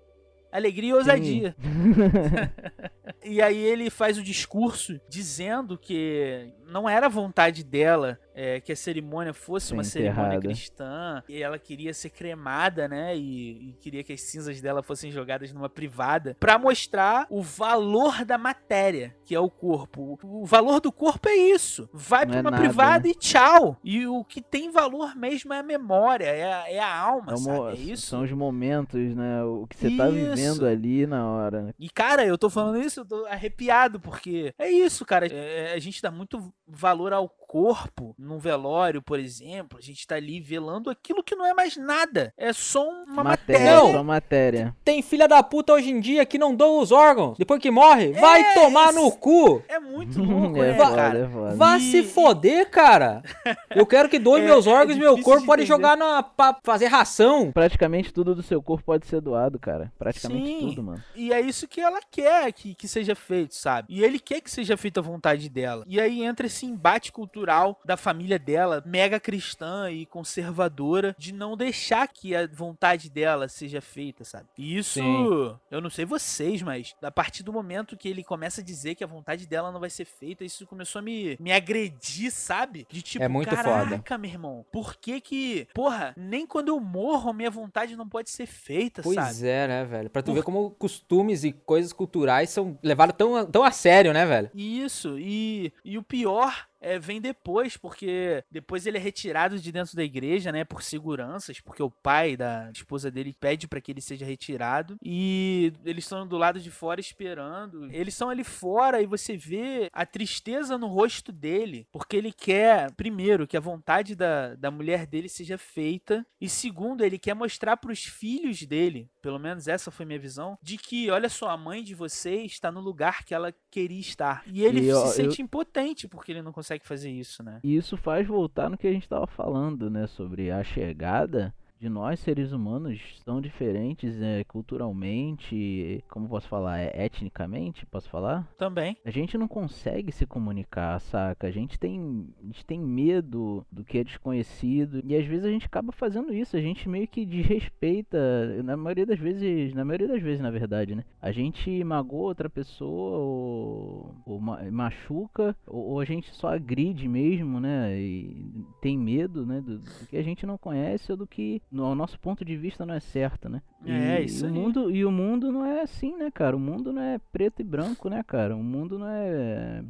Alegria e ousadia. E aí ele faz o discurso dizendo que não era vontade dela é, que a cerimônia fosse uma cerimônia cristã e ela queria ser cremada, né? E, e queria que as cinzas dela fossem jogadas numa privada pra mostrar o valor da matéria, que é o corpo. O, o valor do corpo é isso. Vai pra é uma nada, privada né? e tchau. E o que tem valor mesmo é a memória, é a, é a alma, É uma- É isso. São os momentos, né? O que você tá vivendo Isso. ali na hora. né? E, cara, eu tô falando isso, eu tô arrepiado, porque é isso, cara. É, a gente dá muito valor ao corpo num velório, por exemplo. A gente tá ali velando aquilo que não é mais nada. É só uma matéria. Não. Só matéria. Tem filha da puta hoje em dia que não doa os órgãos depois que morre. Vai É, tomar isso. no cu. É muito louco, é né, foda, cara? é foda. Vá E- se foder, cara. Eu quero que doe É- meus é órgãos e meu corpo de pode jogar na, pra fazer ração. Praticamente tudo do seu corpo pode ser doado, cara. Praticamente Sim. tudo, mano. E é isso que ela quer que, que seja feito, sabe? E ele quer que seja feito à vontade dela. E aí entra esse embate cultural da família dela, mega cristã e conservadora, de não deixar que a vontade dela seja feita, sabe? E isso, Sim. eu não sei vocês, mas a partir do momento que ele começa a dizer que a vontade dela não vai ser feita, isso começou a me, me agredir, sabe? De tipo, É muito caraca, foda. meu irmão, por que que, porra, nem quando eu morro a minha vontade não pode ser feita, Pois sabe? é, né, velho? Pra tu Por- ver como costumes e coisas culturais são levados tão, a- tão a sério, né, velho? Isso, e, e o pior é, vem depois, porque depois ele é retirado de dentro da igreja, né, por seguranças, porque o pai da esposa dele pede pra que ele seja retirado, e eles estão do lado de fora esperando. Eles estão ali fora e você vê a tristeza no rosto dele, porque ele quer, primeiro, que a vontade da, da mulher dele seja feita, e segundo, ele quer mostrar pros filhos dele, pelo menos essa foi minha visão, de que, olha só, a mãe de vocês está no lugar que ela queria estar. E ele E eu- se eu- sente impotente porque ele não consegue fazer isso, né? E isso faz voltar no que a gente tava falando, né? Sobre a chegada de nós, seres humanos, tão diferentes é, culturalmente, como posso falar, é, etnicamente, posso falar? Também. A gente não consegue se comunicar, saca? A gente tem, a gente tem medo do que é desconhecido e às vezes a gente acaba fazendo isso. A gente meio que desrespeita, na maioria das vezes, na maioria das vezes, na verdade, né? A gente magoa outra pessoa ou, ou ma- machuca ou, ou a gente só agride mesmo, né? E tem medo, né? Do, do que a gente não conhece ou do que ao nosso ponto de vista não é certo, né? É, e, isso o aí. mundo e o mundo não é assim, né, cara? O mundo não é preto e branco, né, cara? O mundo não é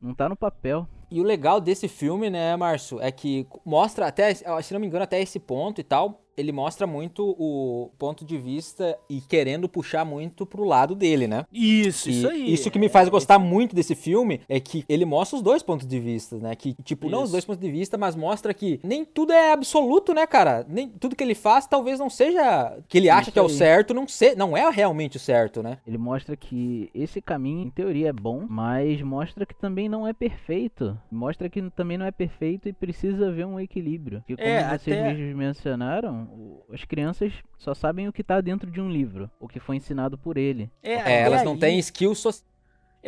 não tá no papel. E o legal desse filme, né, Márcio, é que mostra até, se não me engano, até esse ponto e tal, ele mostra muito o ponto de vista e querendo puxar muito pro lado dele, né? Isso, E isso aí. Isso que me faz gostar muito desse filme é que ele mostra os dois pontos de vista, né? Que, tipo, não os Isso. dois pontos de vista, mas mostra que nem tudo é absoluto, né, cara? Nem tudo que ele faz talvez não seja. Que ele acha Isso que é o certo, não, se, não é realmente o certo, né? Ele mostra que esse caminho, em teoria, é bom, mas mostra que também não é perfeito. Mostra que também não é perfeito e precisa haver um equilíbrio. Porque como É, vocês até- mesmos mencionaram, o- as crianças só sabem o que tá dentro de um livro, o que foi ensinado por ele. É, É, elas não aí- têm skill social.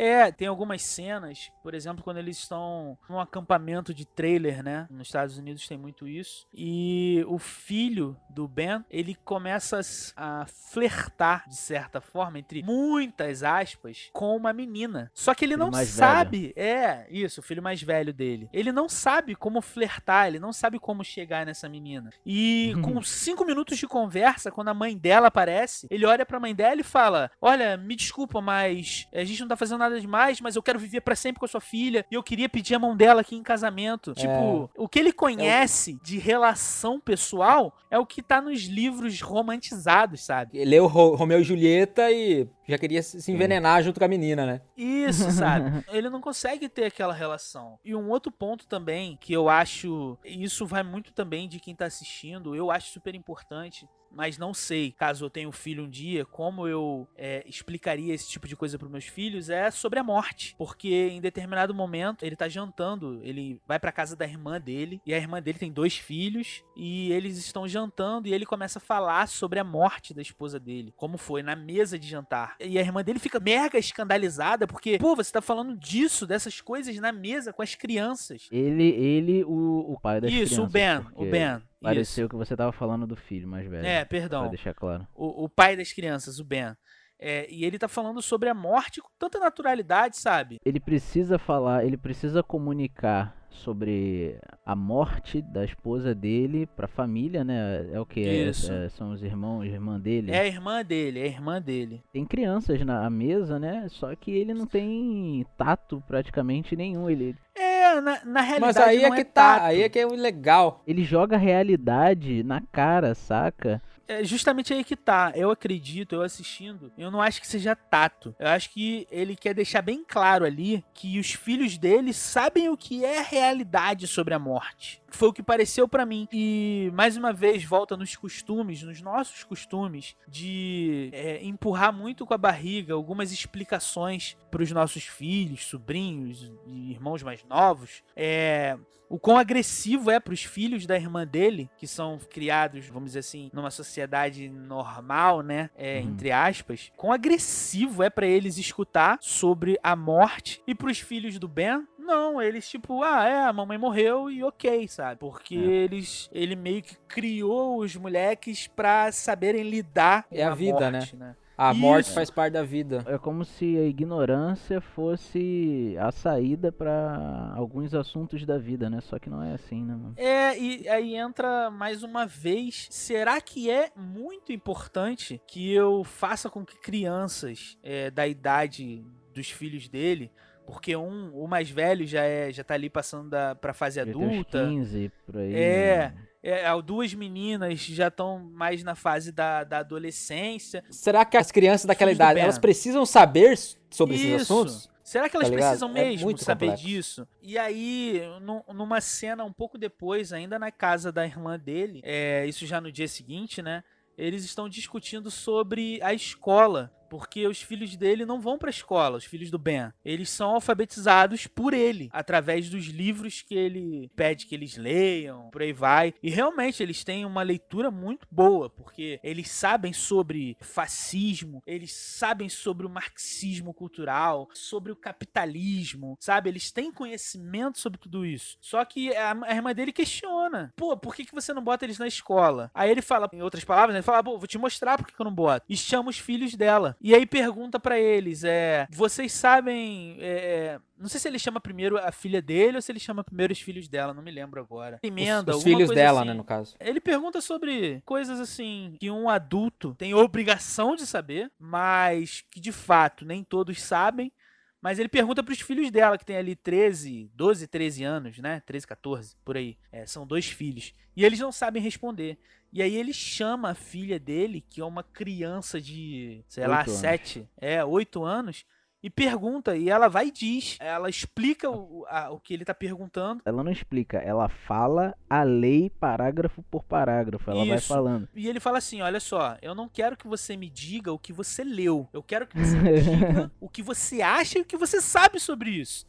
É, tem algumas cenas, por exemplo, quando eles estão num acampamento de trailer, né? Nos Estados Unidos tem muito isso. E o filho do Ben, ele começa a flertar, de certa forma, entre muitas aspas, com uma menina. Só que ele Filho não sabe. É, isso, o filho mais velho dele. Ele não sabe como flertar, ele não sabe como chegar nessa menina. E com cinco minutos de conversa, quando a mãe dela aparece, ele olha pra mãe dela e fala: Olha, me desculpa, mas a gente não tá fazendo nada demais, mas eu quero viver pra sempre com a sua filha e eu queria pedir a mão dela aqui em casamento. Tipo, o que ele conhece de relação pessoal é o que tá nos livros romantizados, sabe? Leu Ro- Romeu e Julieta e já queria se se envenenar junto com a menina, né? Isso, sabe? Ele não consegue ter aquela relação. E um outro ponto também que eu acho, e isso vai muito também de quem tá assistindo, eu acho super importante. Mas não sei, caso eu tenha um filho um dia, como eu é, explicaria esse tipo de coisa para meus filhos é sobre a morte. Porque em determinado momento ele tá jantando, ele vai pra casa da irmã dele, e a irmã dele tem dois filhos, e eles estão jantando, e ele começa a falar sobre a morte da esposa dele, como foi na mesa de jantar. E a irmã dele fica mega escandalizada, porque, pô, você tá falando disso, dessas coisas na mesa com as crianças. Ele, ele o, o pai das Isso, crianças. o Ben, o porque Ben. Pareceu que você tava falando do filho mais velho. Isso. É, Pra perdão. deixar claro. o, o pai das crianças, o Ben. É, e ele tá falando sobre a morte com tanta naturalidade, sabe? Ele precisa falar, ele precisa comunicar sobre a morte da esposa dele pra família, né? É o que? Isso. são os irmãos, irmã dele. É a irmã dele, é a irmã dele. Tem crianças na mesa, né? Só que ele não tem tato praticamente nenhum. Ele, É, na, na realidade Mas aí é que tato. tá, aí é que é o legal. ele joga a realidade na cara, saca? É justamente aí que tá. Eu acredito, eu assistindo, eu não acho que seja tato. Eu acho que ele quer deixar bem claro ali que os filhos dele sabem o que é a realidade sobre a morte. Foi o que pareceu pra mim. E mais uma vez volta nos costumes, nos nossos costumes, de é, empurrar muito com a barriga algumas explicações pros nossos filhos, sobrinhos e irmãos mais novos. É, o quão agressivo é para os filhos da irmã dele, que são criados, vamos dizer assim, numa sociedade normal, né? É, Uhum. Entre aspas. Quão agressivo é para eles escutar sobre a morte. E para os filhos do Ben, não, eles tipo, ah, é, a mamãe morreu e ok, sabe? Porque É. eles, ele meio que criou os moleques pra saberem lidar É a com vida, morte, né? A Isso. morte faz parte da vida. É como se a ignorância fosse a saída pra alguns assuntos da vida, né? Só que não é assim, né, mano? É, e aí entra mais uma vez. Será que é muito importante que eu faça com que crianças é, da idade dos filhos dele, porque um, o mais velho já é, já tá ali passando da, pra fase Já tem uns adulta. 15 por aí. É. É, as duas meninas já estão mais na fase da, da adolescência. Será que as crianças daquela idade, elas precisam saber sobre esses Isso. assuntos? Será que elas Tá precisam É mesmo muito saber complexo. disso? E aí, nu- numa cena um pouco depois, ainda na casa da irmã dele, é, isso já no dia seguinte, né? Eles estão discutindo sobre a escola. Porque os filhos dele não vão pra escola, os filhos do Ben. Eles são alfabetizados por ele, através dos livros que ele pede que eles leiam, por aí vai. E realmente eles têm uma leitura muito boa, porque eles sabem sobre fascismo, eles sabem sobre o marxismo cultural, sobre o capitalismo, sabe? Eles têm conhecimento sobre tudo isso. Só que a, irmã dele questiona: pô, por que, que você não bota eles na escola? Aí ele fala, em outras palavras, ele fala: pô, vou te mostrar por que, que eu não boto. E chama os filhos dela. E aí pergunta pra eles: é, vocês sabem. é, não sei se ele chama primeiro a filha dele ou se ele chama primeiro os filhos dela, não me lembro agora. Emenda, Os, os filhos dela, assim. né, no caso. Ele pergunta sobre coisas assim que um adulto tem obrigação de saber, mas que de fato nem todos sabem. Mas ele pergunta pros filhos dela, que tem ali 13, 12, 13 anos, né? 13, 14, por aí. É, são dois filhos. E eles não sabem responder. E aí ele chama a filha dele, que é uma criança de, sei lá, Oito anos. 7, é, 8 anos, e pergunta, e ela vai e diz. Ela explica o, a- o que ele tá perguntando. Ela não explica, ela fala a lei parágrafo por parágrafo. Ela vai Isso. falando. E ele fala assim: olha só, eu não quero que você me diga o que você leu. Eu quero que você me diga o que você acha e o que você sabe sobre isso.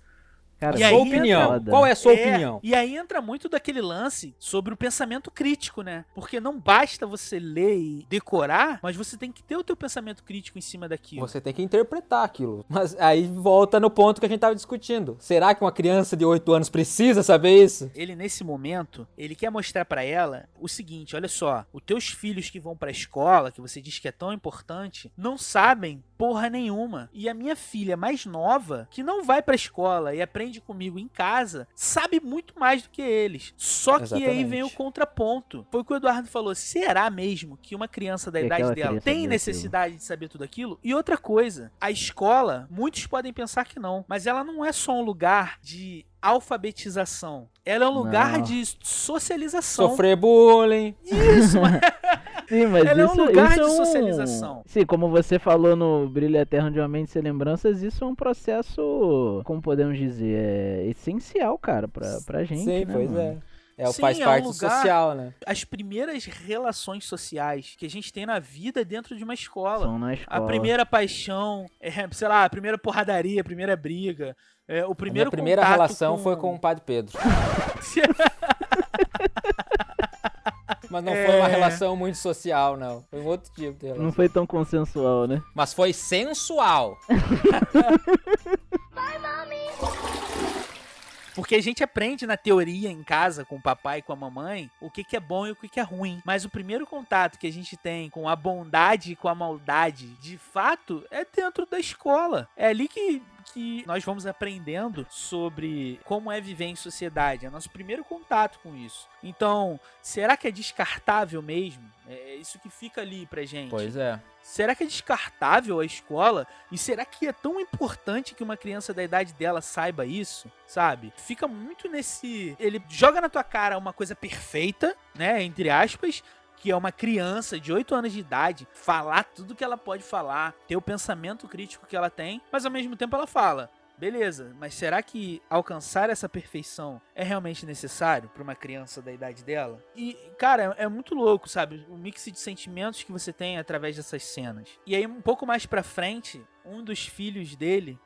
Cara, E sua entra- opinião. foda. Qual é a sua É, opinião? E aí entra muito daquele lance sobre o pensamento crítico, né? Porque não basta você ler e decorar, mas você tem que ter o teu pensamento crítico em cima daquilo. Você tem que interpretar aquilo. Mas aí volta no ponto que a gente tava discutindo. Será que uma criança de 8 anos precisa saber isso? Ele nesse momento, ele quer mostrar pra ela o seguinte, olha só, os teus filhos que vão pra escola, que você diz que é tão importante, não sabem porra nenhuma. E a minha filha mais nova, que não vai pra escola e aprende comigo em casa, sabe muito mais do que eles. Só que aí Exatamente. vem o contraponto. Foi o que o Eduardo falou, será mesmo que uma criança da idade dela tem viu necessidade de saber tudo aquilo? E outra coisa, a escola, muitos podem pensar que não, mas ela não é só um lugar de alfabetização. Ela é um lugar Não. de socialização. Sofrer bullying. Isso, mas Sim, mas Ela é um isso, lugar isso de é um... socialização. Sim, como você falou no Brilho Eterno de uma Mente Sem Lembranças, isso é um processo, como podemos dizer, é essencial, cara, pra, pra gente, Sim, né, pois mano? é. É, o Sim, faz é um parte lugar- social, né? as primeiras relações sociais que a gente tem na vida dentro de uma escola. São na escola. A primeira paixão, é, sei lá, a primeira porradaria, a primeira briga, é, o A minha primeiro primeira relação com... foi com o Padre Pedro. Mas não É. foi uma relação muito social, não. Foi um outro tipo de relação. Não foi tão consensual, né? Mas foi sensual. Porque a gente aprende na teoria em casa com o papai e com a mamãe o que, que é bom e o que, que é ruim. Mas o primeiro contato que a gente tem com a bondade e com a maldade, de fato, é dentro da escola. É ali que que nós vamos aprendendo sobre como é viver em sociedade. É nosso primeiro contato com isso. Então, será que é descartável mesmo? É isso que fica ali pra gente. Pois é. Será que é descartável a escola? E será que é tão importante que uma criança da idade dela saiba isso? Sabe? Fica muito nesse. Ele joga na tua cara uma coisa perfeita, né? Entre aspas, que é uma criança de 8 anos de idade, falar tudo que ela pode falar, ter o pensamento crítico que ela tem, mas ao mesmo tempo ela fala. Beleza, mas será que alcançar essa perfeição é realmente necessário para uma criança da idade dela? E, cara, é, muito louco, sabe? O mix de sentimentos que você tem através dessas cenas. E aí, um pouco mais pra frente, um dos filhos dele,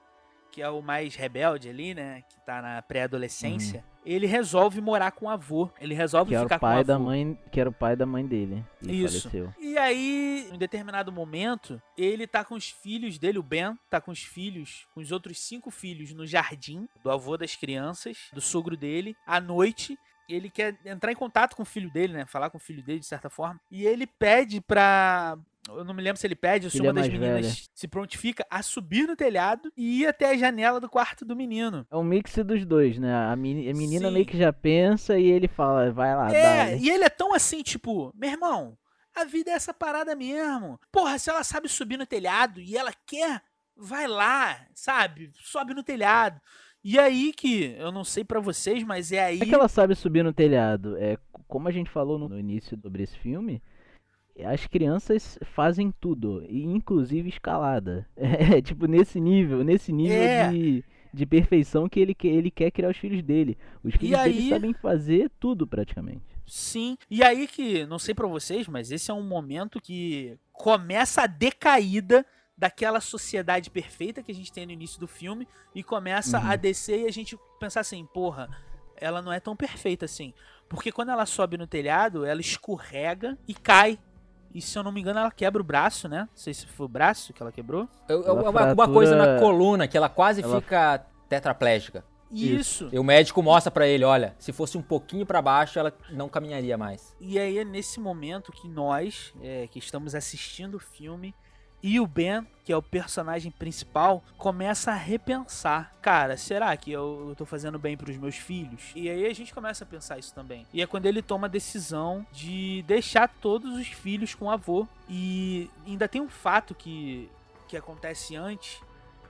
que é o mais rebelde ali, né? Que tá na pré-adolescência. Uhum. Ele resolve morar com o avô. Ele resolve que ficar era o pai com o da avô. mãe, que era o pai da mãe dele. E Isso. faleceu. E aí, em determinado momento, ele tá com os filhos dele, o Ben, tá com os filhos, com os outros cinco filhos no jardim do avô das crianças, do sogro dele, à noite. Ele quer entrar em contato com o filho dele, né? Falar com o filho dele de certa forma. E ele pede pra. Eu não me lembro se ele pede ou se Filha uma das meninas velha. se prontifica a subir no telhado e ir até a janela do quarto do menino. É um mix dos dois, né? A, meni- a menina Sim. meio que já pensa e ele fala, vai lá, É, dá. e ele é tão assim, tipo, meu irmão, a vida é essa parada mesmo. Porra, se ela sabe subir no telhado e ela quer, vai lá, sabe? Sobe no telhado. E aí que, eu não sei pra vocês, mas é aí. Como é que ela sabe subir no telhado? É, como a gente falou no, no início sobre esse filme, as crianças fazem tudo, inclusive escalada. É, tipo, nesse nível, nesse nível É. de, de perfeição que ele, quer- ele quer criar os filhos dele. Os filhos dele sabem fazer tudo praticamente. Sim. E aí que, não sei pra vocês, mas esse é um momento que começa a decaída daquela sociedade perfeita que a gente tem no início do filme e começa Uhum. a descer e a gente pensar assim, porra, ela não é tão perfeita assim. Porque quando ela sobe no telhado, ela escorrega e cai. E se eu não me engano, ela quebra o braço, né? Não sei se foi o braço que ela quebrou. Eu- eu- Ela uma, uma fratura- coisa na coluna que ela quase Ela- fica tetraplégica. Isso. E o médico mostra pra ele, olha, se fosse um pouquinho pra baixo, ela não caminharia mais. E aí é nesse momento que nós, é, que estamos assistindo o filme, e o Ben, que é o personagem principal, começa a repensar. Cara, será que eu, eu tô fazendo bem pros meus filhos? E aí a gente começa a pensar isso também. E é quando ele toma a decisão de deixar todos os filhos com o avô. E ainda tem um fato que, que acontece antes,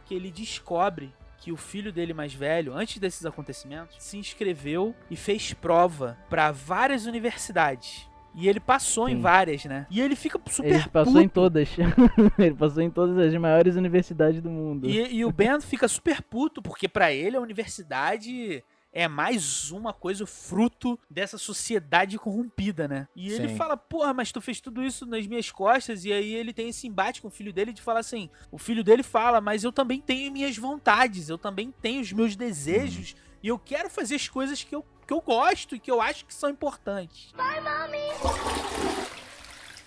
que ele descobre que o filho dele mais velho, antes desses acontecimentos, se inscreveu e fez prova para várias universidades. E ele passou em Sim. várias, né? E ele fica super Ele passou puto. em todas. ele passou em todas as maiores universidades do mundo. E, e o Ben fica super puto, porque pra ele a universidade é mais uma coisa fruto dessa sociedade corrompida, né? E ele Sim. fala, porra, mas tu fez tudo isso nas minhas costas, e aí ele tem esse embate com o filho dele de falar assim, o filho dele fala, mas eu também tenho minhas vontades, eu também tenho os meus desejos, e eu quero fazer as coisas que eu, que eu gosto e que eu acho que são importantes.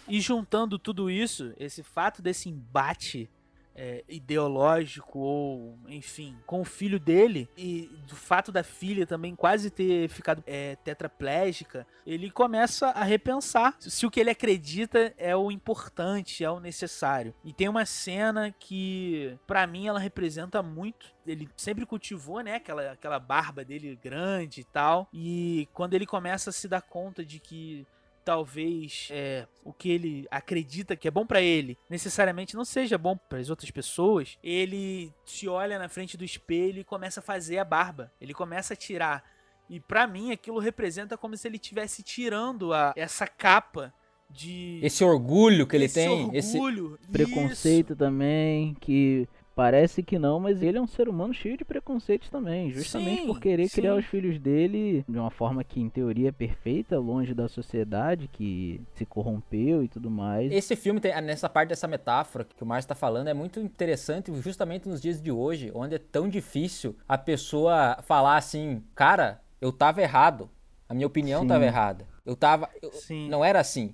E juntando tudo isso, esse fato desse embate é, ideológico ou, enfim, com o filho dele e do fato da filha também quase ter ficado é, tetraplégica, ele começa a repensar se o que ele acredita é o importante, é o necessário. E tem uma cena que, pra mim, ela representa muito. Ele sempre cultivou, né, aquela, aquela barba dele grande e tal. E quando ele começa a se dar conta de que talvez é, o que ele acredita que é bom pra ele necessariamente não seja bom para as outras pessoas, ele se olha na frente do espelho e começa a fazer a barba. Ele começa a tirar. E pra mim aquilo representa como se ele estivesse tirando a, essa capa de Esse orgulho que ele esse tem, esse orgulho, Preconceito isso. também, que parece que não, mas ele é um ser humano cheio de preconceitos também, justamente Sim, por querer criar sim. os filhos dele de uma forma que em teoria é perfeita, longe da sociedade que se corrompeu e tudo mais. Esse filme, tem, nessa parte dessa metáfora que o Márcio tá falando, é muito interessante justamente nos dias de hoje, onde é tão difícil a pessoa falar assim, cara, eu tava errado. A minha opinião Sim. tava errada. Eu tava. eu- Sim. não era assim.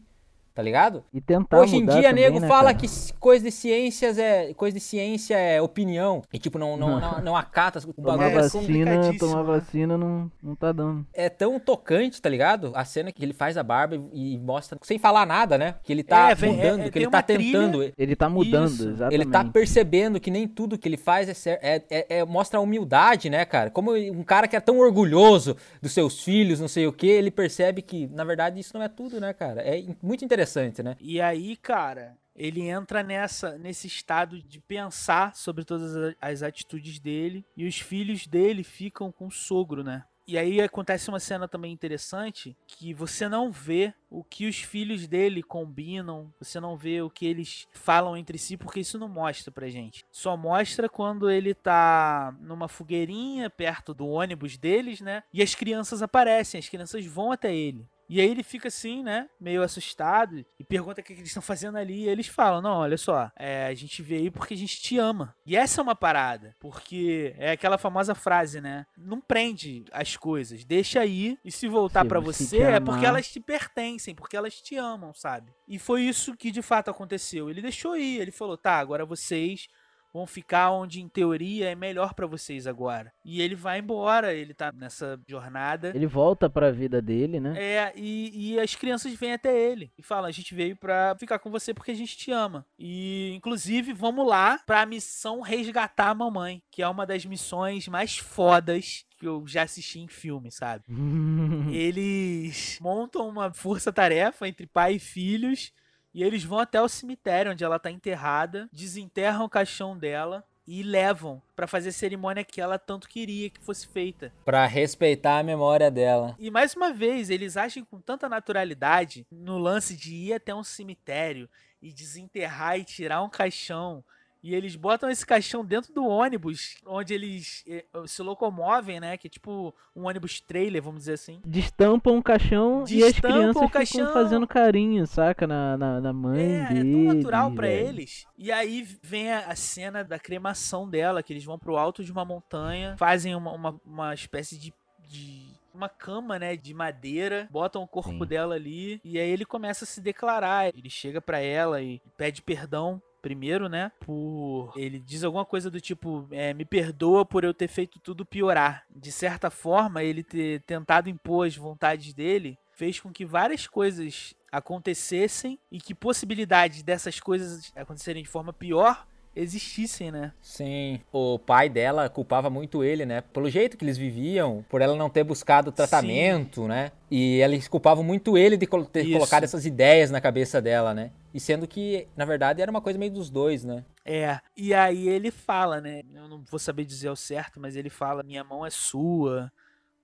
Tá ligado? E tentar Hoje em mudar dia, também, nego né, fala cara? que coisa de ciências é. Coisa de ciência é opinião. E tipo, não, não, não, não acata. O Tomar bagulho É, vacina, complicadíssimo, tomar né? vacina não, não tá dando. é tão tocante, tá ligado? A cena que ele faz a barba e, e mostra, sem falar nada, né? Que ele tá É, vem- é- mudando, é- que ele tá uma trilha- tentando. Ele tá mudando, Isso. exatamente. Ele tá percebendo que nem tudo que ele faz é, cer- é, é- é- mostra a humildade, né, cara? Como um cara que é tão orgulhoso dos seus filhos, não sei o que, ele percebe que, na verdade, isso não é tudo, né, cara? É muito interessante, né? E aí, cara, ele entra nessa nesse estado de pensar sobre todas as atitudes dele e os filhos dele ficam com o sogro, né? E aí acontece uma cena também interessante que você não vê o que os filhos dele combinam, você não vê o que eles falam entre si, porque isso não mostra pra gente. Só mostra quando ele tá numa fogueirinha perto do ônibus deles, né? E as crianças aparecem, as crianças vão até ele. E aí ele fica assim, né? Meio assustado e pergunta o que eles estão fazendo ali. E eles falam: Não, olha só, é, a gente veio aí porque a gente te ama. E essa é uma parada, porque é aquela famosa frase, né? Não prende as coisas, deixa aí. E se voltar pra você é porque elas te pertencem, porque elas te amam, sabe? E foi isso que de fato aconteceu. Ele deixou ir, ele falou: Tá, agora vocês vão ficar onde em teoria é melhor pra vocês agora. E ele vai embora, ele tá nessa jornada. Ele volta pra vida dele, né? É, e, e as crianças vêm até ele e falam: a gente veio pra ficar com você porque a gente te ama. E, inclusive, vamos lá pra missão resgatar a mamãe, que é uma das missões mais fodas que eu já assisti em filme, sabe? Eles montam uma força-tarefa entre pai e filhos e eles vão até o cemitério onde ela tá enterrada, desenterram o caixão dela e levam pra fazer a cerimônia que ela tanto queria que fosse feita. Pra respeitar a memória dela. E mais uma vez, eles agem com tanta naturalidade no lance de ir até um cemitério e desenterrar e tirar um caixão. E eles botam esse caixão dentro do ônibus, onde eles eh, se locomovem, né? Que é tipo um ônibus trailer, vamos dizer assim. Destampam o caixão e as Destampam crianças ficam fazendo carinho, saca? Na, na, na mãe É, dele. é tão natural pra velho. eles. E aí vem a, a cena da cremação dela, que eles vão pro alto de uma montanha, fazem uma, uma, uma espécie de, de uma cama, né, de madeira, botam o corpo Sim. dela ali e aí ele começa a se declarar. Ele chega pra ela e pede perdão primeiro, né, por ele diz alguma coisa do tipo, é, me perdoa por eu ter feito tudo piorar. De certa forma, ele ter tentado impor as vontades dele fez com que várias coisas acontecessem e que possibilidades dessas coisas acontecerem de forma pior existissem, né? Sim, o pai dela culpava muito ele, né? Pelo jeito que eles viviam, por ela não ter buscado tratamento, né? E eles culpavam muito ele de ter Isso. colocado essas ideias na cabeça dela, né? E sendo que, na verdade, era uma coisa meio dos dois, né? É, e aí ele fala, né? Eu não vou saber dizer ao certo, mas ele fala: minha mão é sua,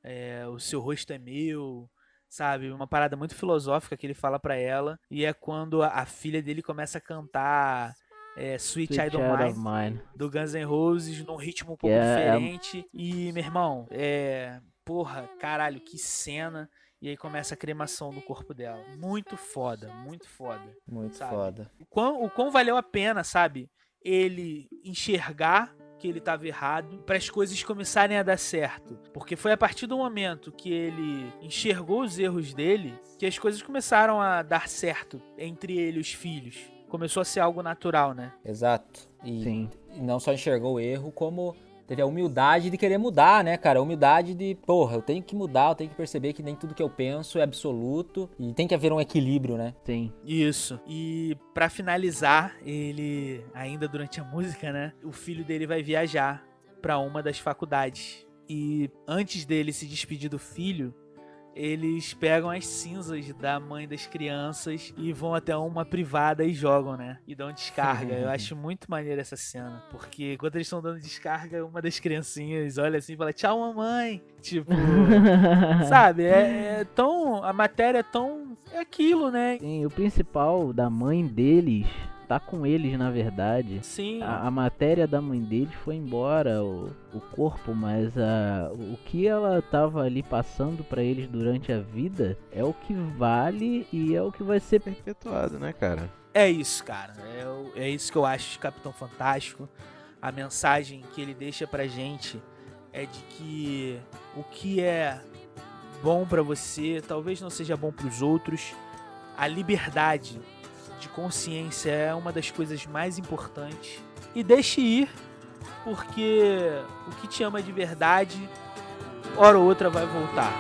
é, o seu rosto é meu, sabe? Uma parada muito filosófica que ele fala pra ela. E é quando a, a filha dele começa a cantar é, Sweet, Sweet Child Mine. Mine. do Guns N' Roses num ritmo um pouco É, é- diferente. E, meu irmão, é. Porra, caralho, que cena. E aí começa a cremação no corpo dela. Muito foda, muito foda. Muito Sabe? foda. O quão, o quão valeu a pena, sabe? Ele enxergar que ele estava errado para as coisas começarem a dar certo. Porque foi a partir do momento que ele enxergou os erros dele que as coisas começaram a dar certo entre ele e os filhos. Começou a ser algo natural, né? Exato. E, Sim. não só enxergou o erro, como teve a humildade de querer mudar, né, cara? A humildade de, porra, eu tenho que mudar, eu tenho que perceber que nem tudo que eu penso é absoluto e tem que haver um equilíbrio, né? Sim. Isso. E pra finalizar, ele ainda durante a música, né? O filho dele vai viajar pra uma das faculdades. E antes dele se despedir do filho, eles pegam as cinzas da mãe das crianças e vão até uma privada e jogam, né? E dão descarga. Eu acho muito maneiro essa cena. Porque quando eles estão dando descarga, uma das criancinhas olha assim e fala: Tchau, mamãe. Tipo. Sabe? É, é tão. A matéria é tão. É aquilo, né? Sim, o principal da mãe deles tá com eles, na verdade. Sim. A, a matéria da mãe deles foi embora, o, o corpo, mas a, o que ela tava ali passando pra eles durante a vida é o que vale e é o que vai ser. Perpetuado, né, cara? É isso, cara. É, é isso que eu acho de Capitão Fantástico. A mensagem que ele deixa pra gente é de que o que é bom pra você talvez não seja bom pros outros. a liberdade de consciência é uma das coisas mais importantes. E deixe ir, porque o que te ama de verdade, hora ou outra vai voltar.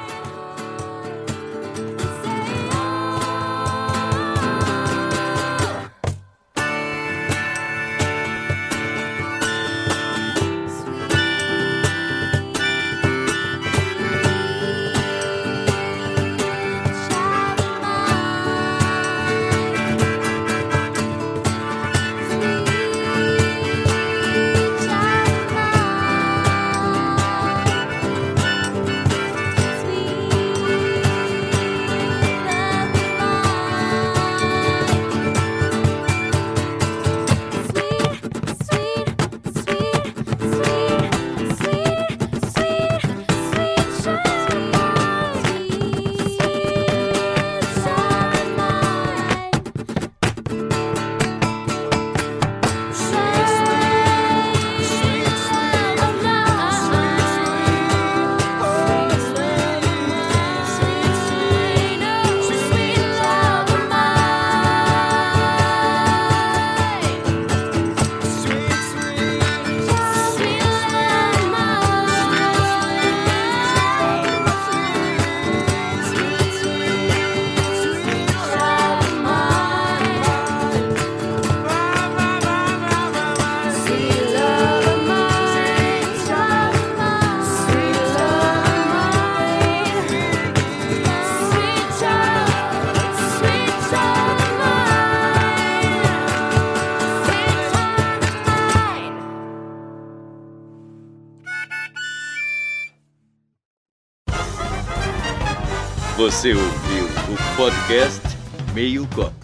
Podcast Meio.